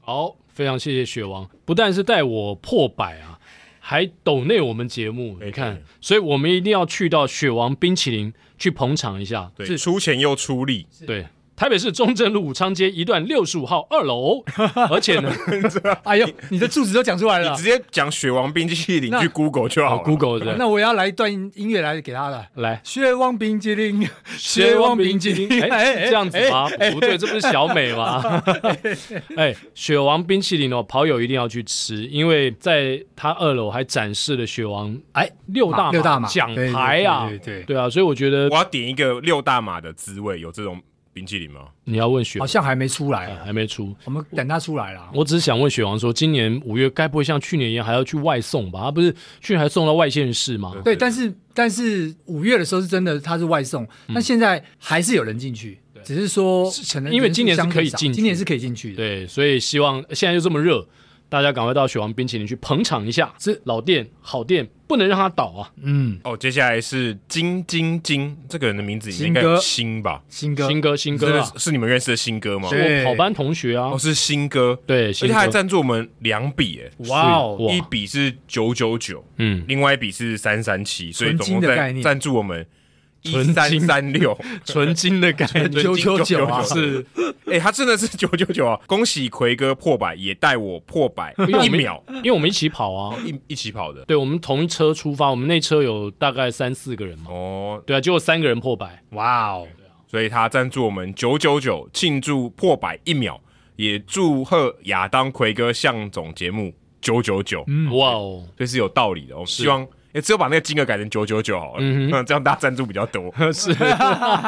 好，非常谢谢雪王，不但是带我破百啊，还斗内我们节目，你看，所以我们一定要去到雪王冰淇淋去捧场一下，对，是出钱又出力，对。台北市中正路武昌街一段六十五号二楼，而且呢，哎呦，你的住址都讲出来了，你直接讲雪王冰淇淋去 Google 就好，Google 的。那我要来一段音乐来给他的，来 雪王冰淇淋，雪王冰淇淋，哎，这样子吗？不对，这不是小美吗？哎，雪王冰淇淋哦，跑友一定要去吃，因为在他二楼还展示了雪王哎六大六大马奖牌啊，对对对啊，所以我觉得我要点一个六大马的滋味，有这种。冰淇淋吗？你要问雪王，好像还没出来，还没出。我们等他出来了。我只是想问雪王说，今年五月该不会像去年一样还要去外送吧？他不是去年还送到外县市吗？对，但是但是五月的时候是真的，他是外送，但现在还是有人进去，只是说可能因为今年是可以进，今年是可以进去的。对，所以希望现在又这么热。大家赶快到雪王冰淇淋去捧场一下，是。老店好店，不能让它倒啊！嗯，哦，接下来是金金金，这个人的名字应该新吧？新哥，新哥，新哥，是你们认识的新哥吗？我跑班同学啊，哦，是新哥，对，而且他还赞助我们两笔，哎，哇哦，一笔是九九九，嗯，另外一笔是三三七，所以总共在赞助我们。一三三六，纯金的概念，九九九啊，是，哎、欸，他真的是九九九啊！恭喜奎哥破百，也带我破百一秒，因为我们一起跑啊，一一起跑的，对，我们同一车出发，我们那车有大概三四个人嘛，哦，对啊，结果三个人破百，哇哦，所以他赞助我们九九九，庆祝破百一秒，也祝贺亚当奎哥向总节目九九九，哇哦，这是有道理的，我们希望。也只有把那个金额改成九九九好了，这样大家赞助比较多，是，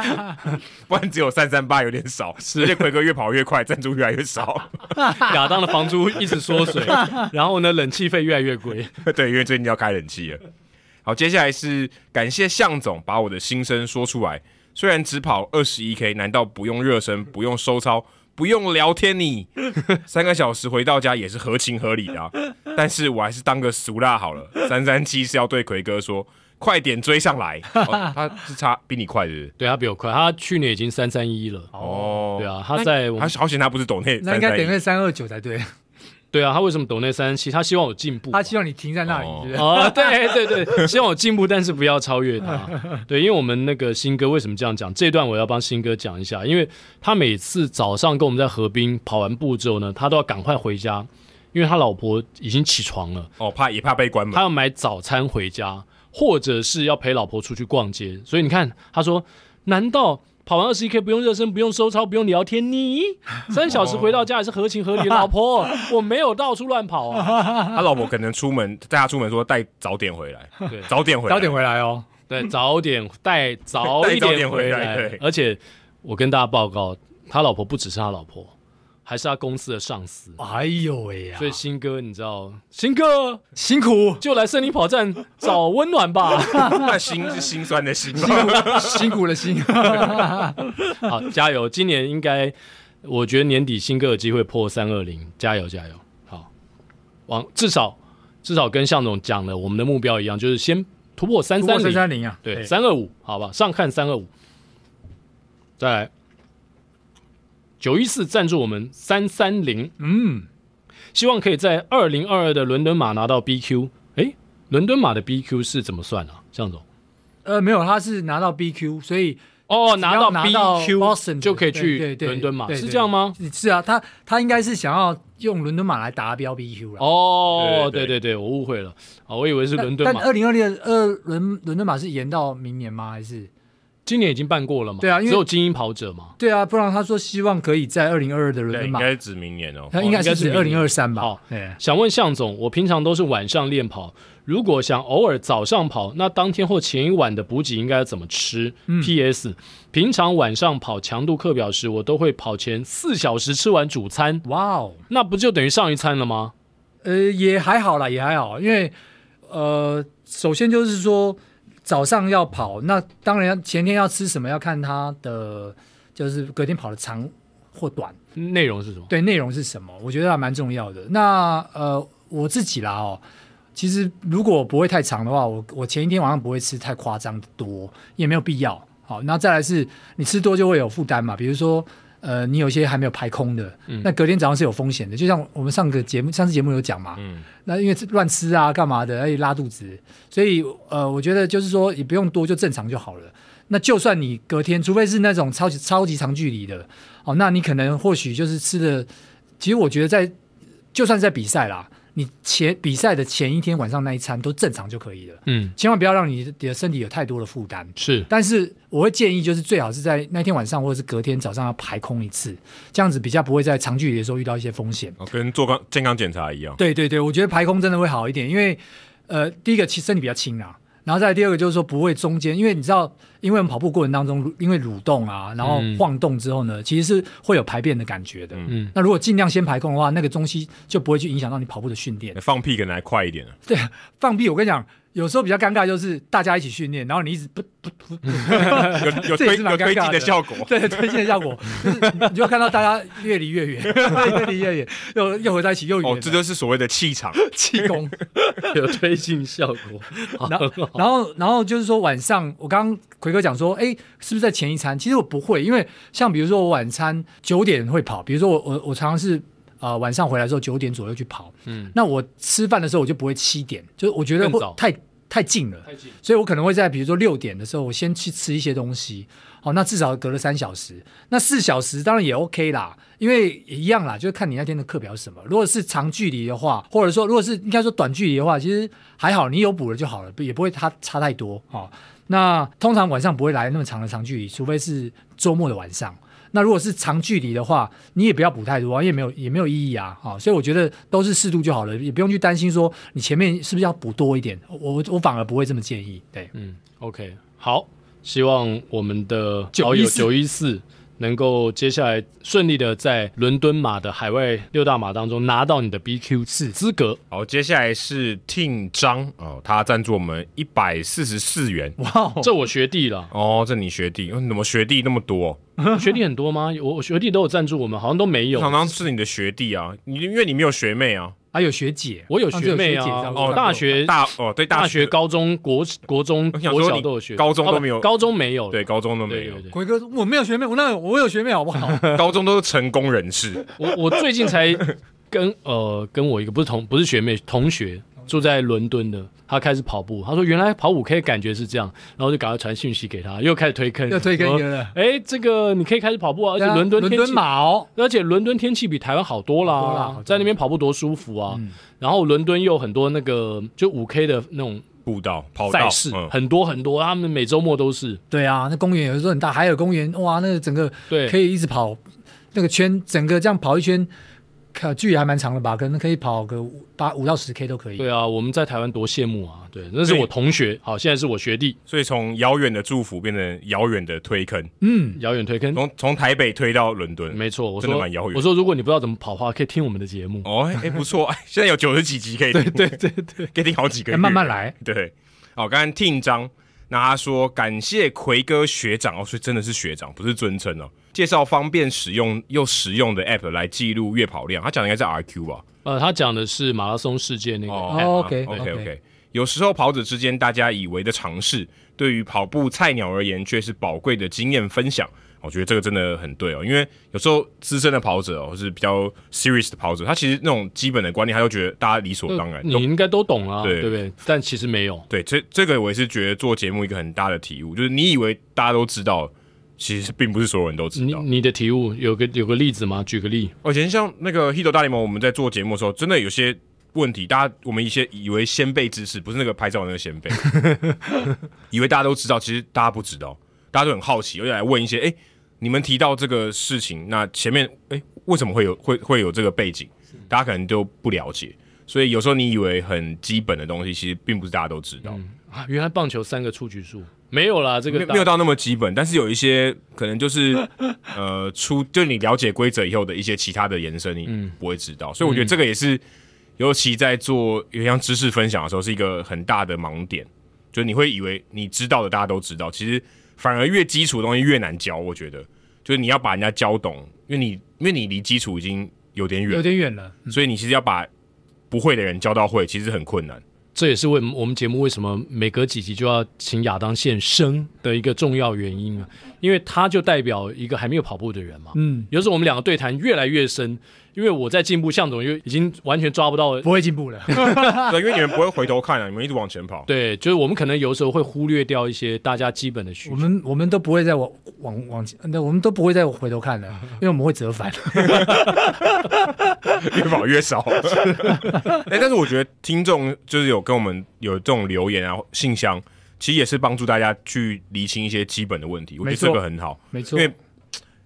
不然只有三三八有点少，是，而且奎哥越跑越快，赞助越来越少，亚当的房租一直缩水，然后呢，冷气费越来越贵，对，因为最近要开冷气了。好，接下来是感谢向总把我的心声说出来，虽然只跑二十一 K，难道不用热身，不用收操？不用聊天，你 三个小时回到家也是合情合理的啊。但是我还是当个俗辣好了。三三七是要对奎哥说，快点追上来。哦、他是差比你快的，对他比我快，他去年已经三三一了。哦，哦，对啊，他在我他好险他不是懂那，那应该等那三二九才对。对啊，他为什么抖那三七？他希望我进步，他希望你停在那里。哦，对对对，希望我进步，但是不要超越他。对，因为我们那个新哥为什么这样讲？这段我要帮新哥讲一下，因为他每次早上跟我们在河滨跑完步之后呢，他都要赶快回家，因为他老婆已经起床了。哦，怕也怕被关门。他要买早餐回家，或者是要陪老婆出去逛街。所以你看，他说，难道？跑完二十一 K 不用热身，不用收操，不用聊天，你 三小时回到家也是合情合理。老婆，我没有到处乱跑啊。他老婆可能出门带他出门说带早点回来，对，早点回来，早点回来哦。对，早点带早一点回来。对，而且我跟大家报告，他老婆不只是他老婆。还是他公司的上司。哎呦喂呀！所以新哥，你知道，新哥辛苦，就来森林跑站找温暖吧。那心是心酸的心，辛苦的辛。好，加油！今年应该，我觉得年底新哥有机会破三二零，加油加油！好，往至少至少跟向总讲的我们的目标一样，就是先突破三三零，三三零啊，对，三二五，好吧，上看三二五，再来。九一四赞助我们三三零，嗯，希望可以在二零二二的伦敦马拿到 BQ。哎，伦敦马的 BQ 是怎么算啊？向总？呃，没有，他是拿到 BQ，所以哦，拿到 BQ 就可以去伦敦马，是这样吗？是啊，他他应该是想要用伦敦马来达标 BQ 了。哦，对对对，我误会了，啊，我以为是伦敦马。但二零二零二伦伦敦马是延到明年吗？还是？今年已经办过了嘛？对啊，因为只有精英跑者嘛。对啊，不然他说希望可以在二零二二的伦敦马，应该指明年哦。他应该是指二零二三吧？好。想问向总，我平常都是晚上练跑，如果想偶尔早上跑，那当天或前一晚的补给应该怎么吃？嗯，P.S. 平常晚上跑强度课表时，我都会跑前四小时吃完主餐。哇哦，那不就等于上一餐了吗？呃，也还好啦，也还好，因为呃，首先就是说。早上要跑，那当然要前天要吃什么，要看他的就是隔天跑的长或短，内容是什么？对，内容是什么？我觉得还蛮重要的。那呃，我自己啦哦，其实如果不会太长的话，我我前一天晚上不会吃太夸张的多，也没有必要。好，那再来是你吃多就会有负担嘛，比如说。呃，你有些还没有排空的，嗯、那隔天早上是有风险的。就像我们上个节目，上次节目有讲嘛，嗯、那因为乱吃啊，干嘛的，而且拉肚子，所以呃，我觉得就是说也不用多，就正常就好了。那就算你隔天，除非是那种超级超级长距离的，哦，那你可能或许就是吃的，其实我觉得在就算是在比赛啦。你前比赛的前一天晚上那一餐都正常就可以了，嗯，千万不要让你的身体有太多的负担。是，但是我会建议，就是最好是在那天晚上或者是隔天早上要排空一次，这样子比较不会在长距离的时候遇到一些风险。哦，跟做康健康检查一样。对对对，我觉得排空真的会好一点，因为呃，第一个其实身体比较轻啊。然后再第二个就是说不会中间，因为你知道，因为我们跑步过程当中，因为蠕动啊，然后晃动之后呢，嗯、其实是会有排便的感觉的。嗯，那如果尽量先排空的话，那个东西就不会去影响到你跑步的训练。放屁可能还快一点。对，放屁，我跟你讲。有时候比较尴尬，就是大家一起训练，然后你一直不不不，有有推有推进的效果，对推进的效果，就是你就看到大家越离越远，越离越远，又又回在一起又远。哦，这就是所谓的气场气功，有推进效果。然后然后然后就是说晚上，我刚刚奎哥讲说，哎，是不是在前一餐？其实我不会，因为像比如说我晚餐九点会跑，比如说我我我常常是。啊、呃，晚上回来之后九点左右去跑，嗯，那我吃饭的时候我就不会七点，就是我觉得太太近了，太近，所以我可能会在比如说六点的时候，我先去吃一些东西，好，那至少隔了三小时，那四小时当然也 OK 啦，因为一样啦，就是看你那天的课表是什么。如果是长距离的话，或者说如果是应该说短距离的话，其实还好，你有补了就好了，也不会差差太多啊。那通常晚上不会来那么长的长距离，除非是周末的晚上。那如果是长距离的话，你也不要补太多啊，也没有也没有意义啊，啊，所以我觉得都是适度就好了，也不用去担心说你前面是不是要补多一点，我我反而不会这么建议。对，嗯，OK，好，希望我们的好友九一四。能够接下来顺利的在伦敦马的海外六大马当中拿到你的 BQ 四资格。好，接下来是 Team 张哦，他赞助我们一百四十四元。哇、哦，这我学弟了。哦，这你学弟？怎么学弟那么多？学弟很多吗？我学弟都有赞助我们，好像都没有。常常是你的学弟啊，你因为你没有学妹啊。还有学姐，我有学妹啊。哦，大学大哦，对，大学、高中、国国中、国小都有学，高中都没有，高中没有，对，高中都没有。鬼哥，我没有学妹，我那我有学妹，好不好？高中都是成功人士。我我最近才跟呃跟我一个不是同不是学妹同学。住在伦敦的，他开始跑步。他说：“原来跑五 K 感觉是这样。”然后就赶快传讯息给他，又开始推坑，又推坑你了。哎，这个你可以开始跑步啊！而且伦敦天气，伦敦马哦，而且伦敦天气比台湾好多啦，在那边跑步多舒服啊！然后伦敦又有很多那个就五 K 的那种步道跑赛事，很多很多，他们每周末都是。对啊，那公园有时候很大，还有公园哇，那个整个对可以一直跑那个圈，整个这样跑一圈。距离还蛮长的吧，可能可以跑个八五到十 K 都可以。对啊，我们在台湾多羡慕啊！对，那是我同学，好，现在是我学弟，所以从遥远的祝福变成遥远的推坑，嗯，遥远推坑，从从台北推到伦敦，没错，我说真的蛮遥远。我说如果你不知道怎么跑的话，可以听我们的节目哦，哎，不错，现在有九十几集可以听，对对对对，可以听好几个月，慢慢来。对，好，刚刚听章，那他说感谢奎哥学长哦，所以真的是学长，不是尊称哦。介绍方便使用又实用的 App 来记录月跑量，他讲的应该是 RQ 吧？呃，他讲的是马拉松世界那个。哦，OK OK OK。有时候跑者之间大家以为的尝试，对于跑步菜鸟而言却是宝贵的经验分享。我觉得这个真的很对哦，因为有时候资深的跑者哦，或是比较 serious 的跑者，他其实那种基本的观念，他就觉得大家理所当然。你应该都懂啊，对对不对？但其实没有。对，这这个我也是觉得做节目一个很大的体悟，就是你以为大家都知道。其实并不是所有人都知道。你你的体悟有个有个例子吗？举个例。以前像那个《Hito 大联盟》，我们在做节目的时候，真的有些问题，大家我们一些以为先辈知识，不是那个拍照的那个先辈，以为大家都知道，其实大家不知道，大家都很好奇，而且来问一些，哎，你们提到这个事情，那前面哎为什么会有会会有这个背景？大家可能都不了解，所以有时候你以为很基本的东西，其实并不是大家都知道。嗯啊，原来棒球三个出局数。没有啦，这个没有到那么基本，但是有一些可能就是 呃出，就你了解规则以后的一些其他的延伸，你不会知道，嗯、所以我觉得这个也是，尤其在做像知识分享的时候，是一个很大的盲点，就你会以为你知道的大家都知道，其实反而越基础的东西越难教，我觉得，就是你要把人家教懂，因为你因为你离基础已经有点远，有点远了，所以你其实要把不会的人教到会，其实很困难。这也是为我们节目为什么每隔几集就要请亚当现身的一个重要原因啊，因为他就代表一个还没有跑步的人嘛。嗯，有时候我们两个对谈越来越深。因为我在进步，向总又已经完全抓不到，不会进步了。对，因为你们不会回头看啊，你们一直往前跑。对，就是我们可能有时候会忽略掉一些大家基本的需求。我们我们都不会再往往往前，那我们都不会再回头看了，因为我们会折返，越跑越少。哎，但是我觉得听众就是有跟我们有这种留言啊，信箱，其实也是帮助大家去厘清一些基本的问题。我觉得这个很好，没错，因为。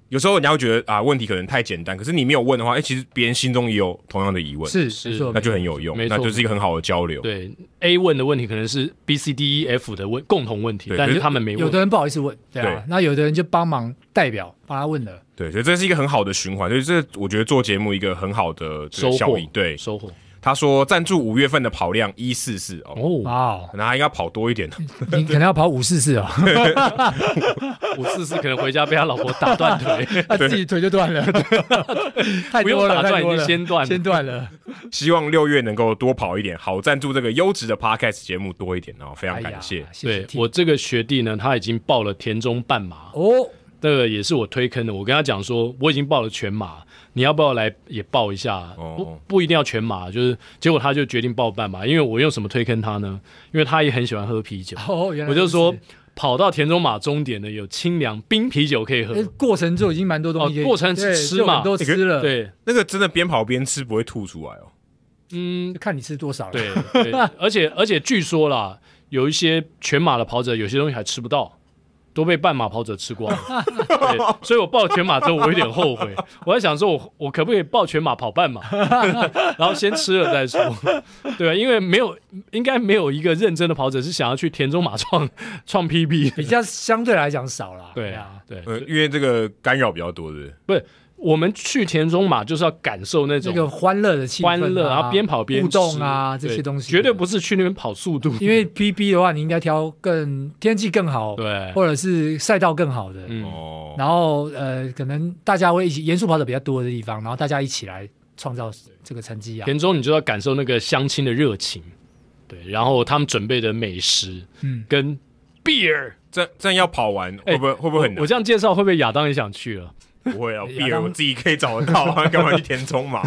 有时候人家会觉得啊，问题可能太简单，可是你没有问的话，哎、欸，其实别人心中也有同样的疑问，是是，那就很有用，那就是一个很好的交流。对，A 问的问题可能是 B、C、D、E、F 的问共同问题，对但是他们没问，有的人不好意思问，对啊，对。那有的人就帮忙代表帮他问了，对，所以这是一个很好的循环，所以这我觉得做节目一个很好的这个效益，对，收获。他说赞助五月份的跑量一四四哦，哇，可能他应该跑多一点，你可能要跑五四四哦，五四四可能回家被他老婆打断腿，他自己腿就断了，太多了，打断已经先断，先断了。希望六月能够多跑一点，好赞助这个优质的 Podcast 节目多一点哦，非常感谢。对我这个学弟呢，他已经报了田中半马。哦，这个也是我推坑的，我跟他讲说我已经报了全马。你要不要来也报一下？不不一定要全马，就是结果他就决定报半马，因为我用什么推坑他呢？因为他也很喜欢喝啤酒。哦，原来我就说跑到田中马终点呢，有清凉冰啤酒可以喝。过程就已经蛮多东西，过程吃嘛，都吃了。对，那个真的边跑边吃不会吐出来哦。嗯，看你吃多少了。对，而且而且据说啦，有一些全马的跑者，有些东西还吃不到。都被半马跑者吃光了，对，所以我报全马之后，我有点后悔。我在想说我，我我可不可以报全马跑半马，然后先吃了再说，对啊，因为没有，应该没有一个认真的跑者是想要去田中马创创 PB，比较相对来讲少了。对啊，对，因为这个干扰比较多，对不对？不是。我们去田中马就是要感受那种那个欢乐的气氛，欢乐，然后边跑边互动啊，这些东西绝对不是去那边跑速度。因为 PB 的话，你应该挑更天气更好，对，或者是赛道更好的。嗯，然后呃，可能大家会一起严肃跑者比较多的地方，然后大家一起来创造这个成绩啊。田中，你就要感受那个相亲的热情，对，然后他们准备的美食，嗯，跟 beer，这这样要跑完会不会、欸、会不会很难？我，我这样介绍会不会亚当也想去了？不会啊，beer 我自己可以找得到，干嘛去填充嘛？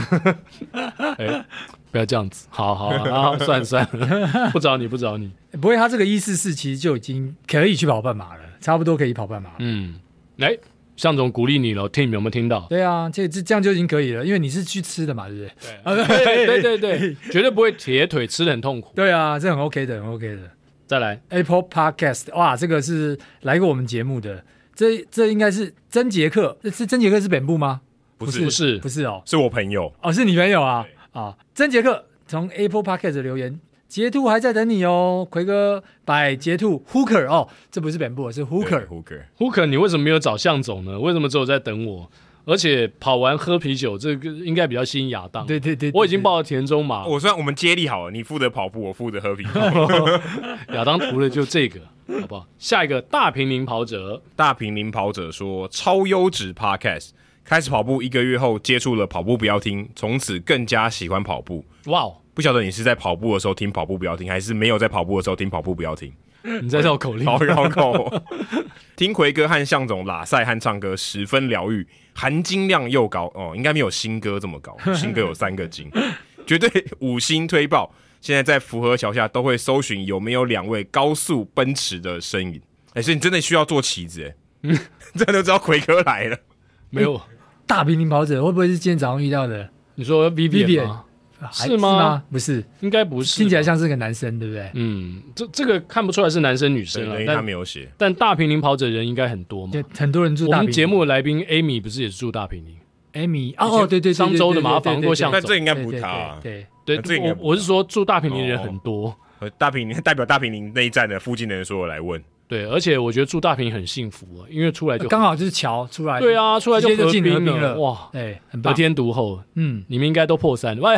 哎、欸，不要这样子，好好啊，算了算了，不找你不找你。不会，他这个一四四其实就已经可以去跑半马了，差不多可以跑半马了。嗯，来、欸，象总鼓励你了，听你们有没有听到？对啊，这这这样就已经可以了，因为你是去吃的嘛，对不对？对对对对，绝对不会铁腿吃的很痛苦。对啊，这很 OK 的，很 OK 的。再来 Apple Podcast，哇，这个是来过我们节目的。这这应该是曾杰克，这是曾杰克是本部吗？不是不是不是哦，是我朋友哦，是你朋友啊啊！曾杰克从 Apple Pocket 留言，截图还在等你哦，奎哥摆截图，Hooker 哦，这不是本部，是 Hooker，Hooker，Hooker，你为什么没有找向总呢？为什么只有在等我？而且跑完喝啤酒，这个应该比较吸引亚当。对对对，我已经报了田中马。我算我们接力好了，你负责跑步，我负责喝啤酒。亚当图的就这个，好不好？下一个大平林跑者，大平林跑者说超优质 Podcast，开始跑步一个月后接触了跑步不要听，从此更加喜欢跑步。哇哦！不晓得你是在跑步的时候听跑步不要听，还是没有在跑步的时候听跑步不要听？你在绕口令，好绕口。听奎哥和向总拉赛和唱歌十分疗愈，含金量又高哦，应该没有新歌这么高。新歌有三个金，绝对五星推爆。现在在福和桥下都会搜寻有没有两位高速奔驰的身影。哎、欸，所以你真的需要做旗子哎，嗯，真的知道奎哥来了。没有大平林跑者会不会是今天早上遇到的？你说吗？是吗？是吗？不是，应该不是。听起来像是个男生，对不对？嗯，这这个看不出来是男生女生了，但他没有写。但大平林跑者人应该很多嘛？对，很多人住大坪林。我们节目的来宾 Amy 不是也是住大平林？Amy 哦，对对，商周的嘛，访过象总。但这应该不是他。对对，这我我是说住大平林人很多。大平林代表大平林那一站的附近的人说我来问。对，而且我觉得住大坪很幸福啊，因为出来就刚好就是桥出来，对啊，出来就河滨了，了，哇，哎，得天独厚，嗯，你们应该都破三，喂，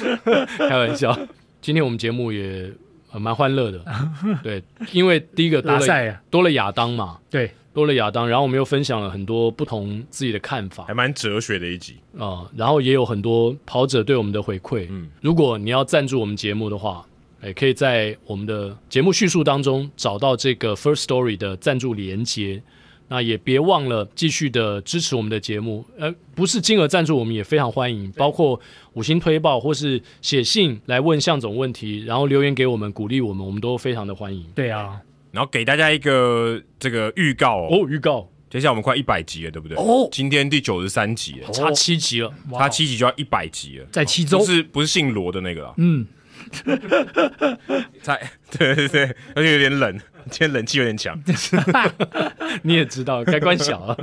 开玩笑，今天我们节目也蛮欢乐的，对，因为第一个多了多了亚当嘛，对，多了亚当，然后我们又分享了很多不同自己的看法，还蛮哲学的一集啊，然后也有很多跑者对我们的回馈，嗯，如果你要赞助我们节目的话。也可以在我们的节目叙述当中找到这个 First Story 的赞助连接。那也别忘了继续的支持我们的节目。呃，不是金额赞助，我们也非常欢迎，包括五星推报或是写信来问向总问题，然后留言给我们鼓励我们，我们都非常的欢迎。对啊，然后给大家一个这个预告哦，预告，接下来我们快一百集了，对不对？哦，今天第九十三集了，差七集了，差七集就要一百集了，在七周，不是不是姓罗的那个啊，嗯。在对对 对，而且有点冷，今天冷气有点强。你也知道该关小了。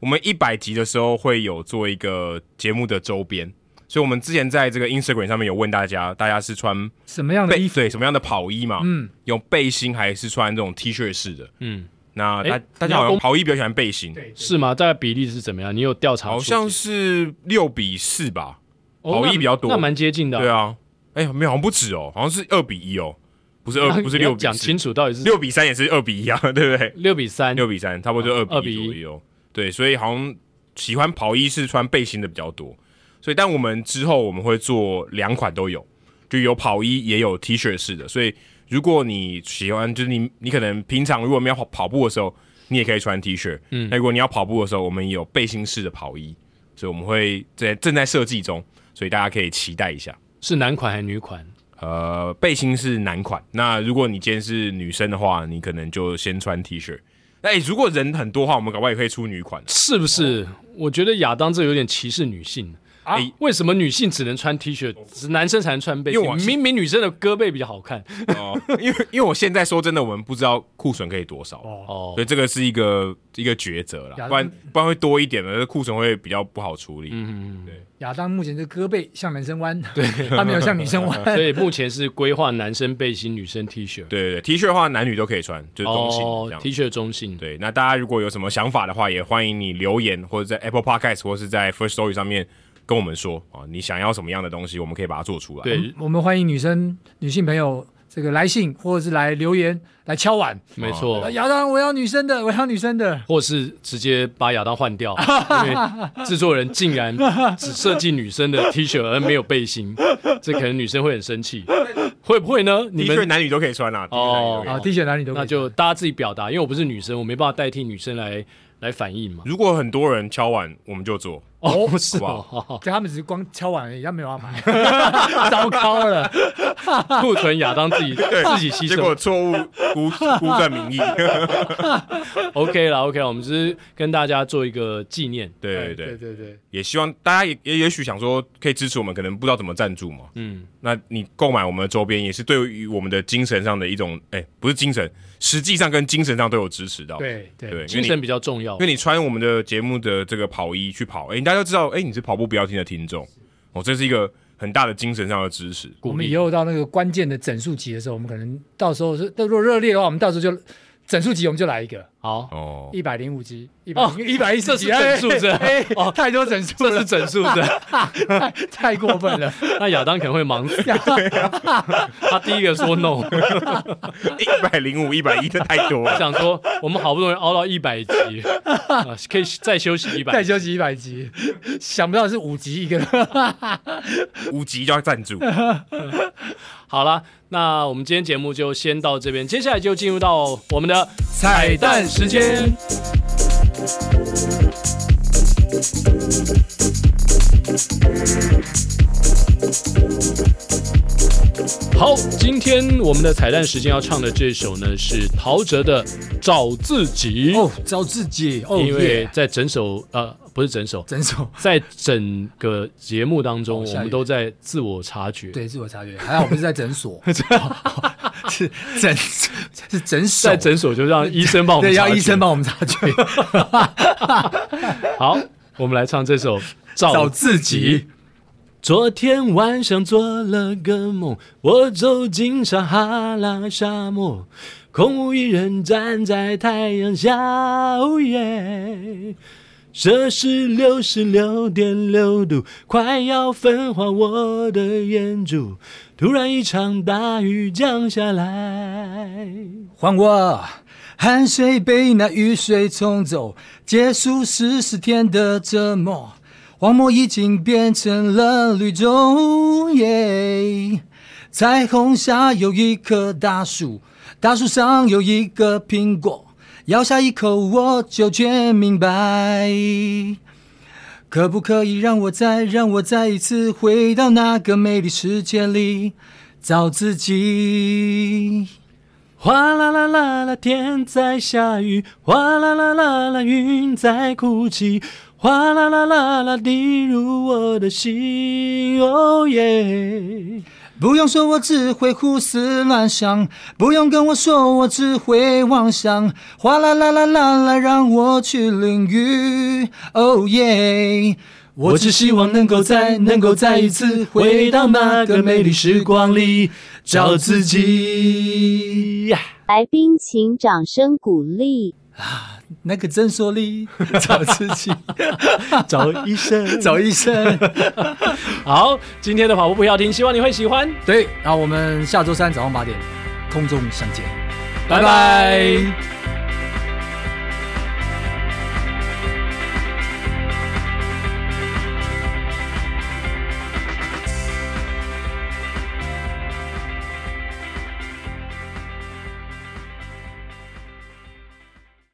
我们一百集的时候会有做一个节目的周边，所以我们之前在这个 Instagram 上面有问大家，大家是穿什么样的衣服？对，什么样的跑衣嘛？嗯，有背心还是穿这种 T 恤式的？嗯，那大大家好像跑衣比较喜欢背心，是吗？大概比例是怎么样？你有调查？好像是六比四吧，跑衣比较多，那蛮接近的。对啊。哎呀，没有，好像不止哦，好像是二比一哦，不是二，不是六比。讲清楚到底是六比三也是二比一啊，对不对？六比三，六比三，差不多就二比一左右。对，所以好像喜欢跑衣是穿背心的比较多。所以，但我们之后我们会做两款都有，就有跑衣也有 T 恤式的。所以，如果你喜欢，就是你你可能平常如果没有跑跑步的时候，你也可以穿 T 恤。嗯，那如果你要跑步的时候，我们有背心式的跑衣，所以我们会在正在设计中，所以大家可以期待一下。是男款还是女款？呃，背心是男款。那如果你今天是女生的话，你可能就先穿 T 恤。哎、欸，如果人很多的话，我们搞不好也可以出女款，是不是？哦、我觉得亚当这有点歧视女性。哎、啊，为什么女性只能穿 T 恤，只男生才能穿背心？明明女生的胳背比较好看。哦，因为因为我现在说真的，我们不知道库存可以多少哦，所以这个是一个一个抉择了，不然不然会多一点的，这库存会比较不好处理。嗯嗯嗯，对。亚当目前的胳背向男生弯，对，他没有向女生弯，所以目前是规划男生背心、女生 T 恤。对对对，T 恤的话男女都可以穿，就是中性这样。T 恤中性。对，那大家如果有什么想法的话，也欢迎你留言或者在 Apple Podcast 或是在 First Story 上面。跟我们说啊，你想要什么样的东西，我们可以把它做出来。对，我们欢迎女生、女性朋友这个来信或者是来留言来敲碗，没错。亚当，我要女生的，我要女生的，或是直接把亚当换掉，因为制作人竟然只设计女生的 T 恤而没有背心，这可能女生会很生气，会不会呢？你们男女都可以穿啊。哦，啊，T 恤男女都可以，那就大家自己表达，因为我不是女生，我没办法代替女生来来反应嘛。如果很多人敲碗，我们就做。哦，不是吧？就他们只是光敲碗而已，他没有要买，糟糕了，库存亚当自己 自己吸收，结果错误估估算名义。OK 了，OK，我们只是跟大家做一个纪念，对对对。对对对，也希望大家也也也许想说可以支持我们，可能不知道怎么赞助嘛，嗯，那你购买我们的周边也是对于我们的精神上的一种，哎，不是精神，实际上跟精神上都有支持到，对对，精神比较重要，因为你穿我们的节目的这个跑衣去跑，哎，大家都知道，哎，你是跑步不要听的听众，哦，这是一个很大的精神上的支持。我们以后到那个关键的整数集的时候，我们可能到时候是如果热烈的话，我们到时候就整数集我们就来一个，好。哦，一百零五集，一百一百一十集，整数的，哦，太多整数，这是整数的，太太过分了。那亚当可能会忙死，他第一个说 no，一百零五、一百一的太多了。想说我们好不容易熬到一百集，可以再休息一百，再休息一百集，想不到是五集一个，五集就要赞助。好了，那我们今天节目就先到这边，接下来就进入到我们的彩蛋时间。好，今天我们的彩蛋时间要唱的这首呢是陶喆的《找自己》哦，找自己哦，因为在整首呃不是整首，整首。在整个节目当中，我们都在自我察觉，对，自我察觉，还好我们是在诊所，是诊是诊所，在诊所就让医生帮我们，对，要医生帮我们察觉。好，我们来唱这首《找自己》。昨天晚上做了个梦，我走进撒哈拉沙漠，空无一人站在太阳下，哦耶，摄氏六十六点六度，快要焚化我的眼珠。突然一场大雨降下来，换我汗水被那雨水冲走，结束十四天的折磨。荒漠已经变成了绿洲，耶！彩虹下有一棵大树，大树上有一个苹果，咬下一口我就全明白。可不可以让我再让我再一次回到那个美丽世界里找自己？哗啦啦啦啦，天在下雨，哗啦啦啦啦，云在哭泣。哗啦啦啦啦，滴入我的心，哦耶！不用说，我只会胡思乱想；不用跟我说，我只会妄想。哗啦啦啦啦啦，让我去淋雨，哦耶！我只希望能够再能够再一次回到那个美丽时光里找自己。来宾请掌声鼓励。啊，那个诊所里找自己，找医生，找医生。好，今天的跑步不要停，希望你会喜欢。对，那我们下周三早上八点空中相见，拜拜。拜拜。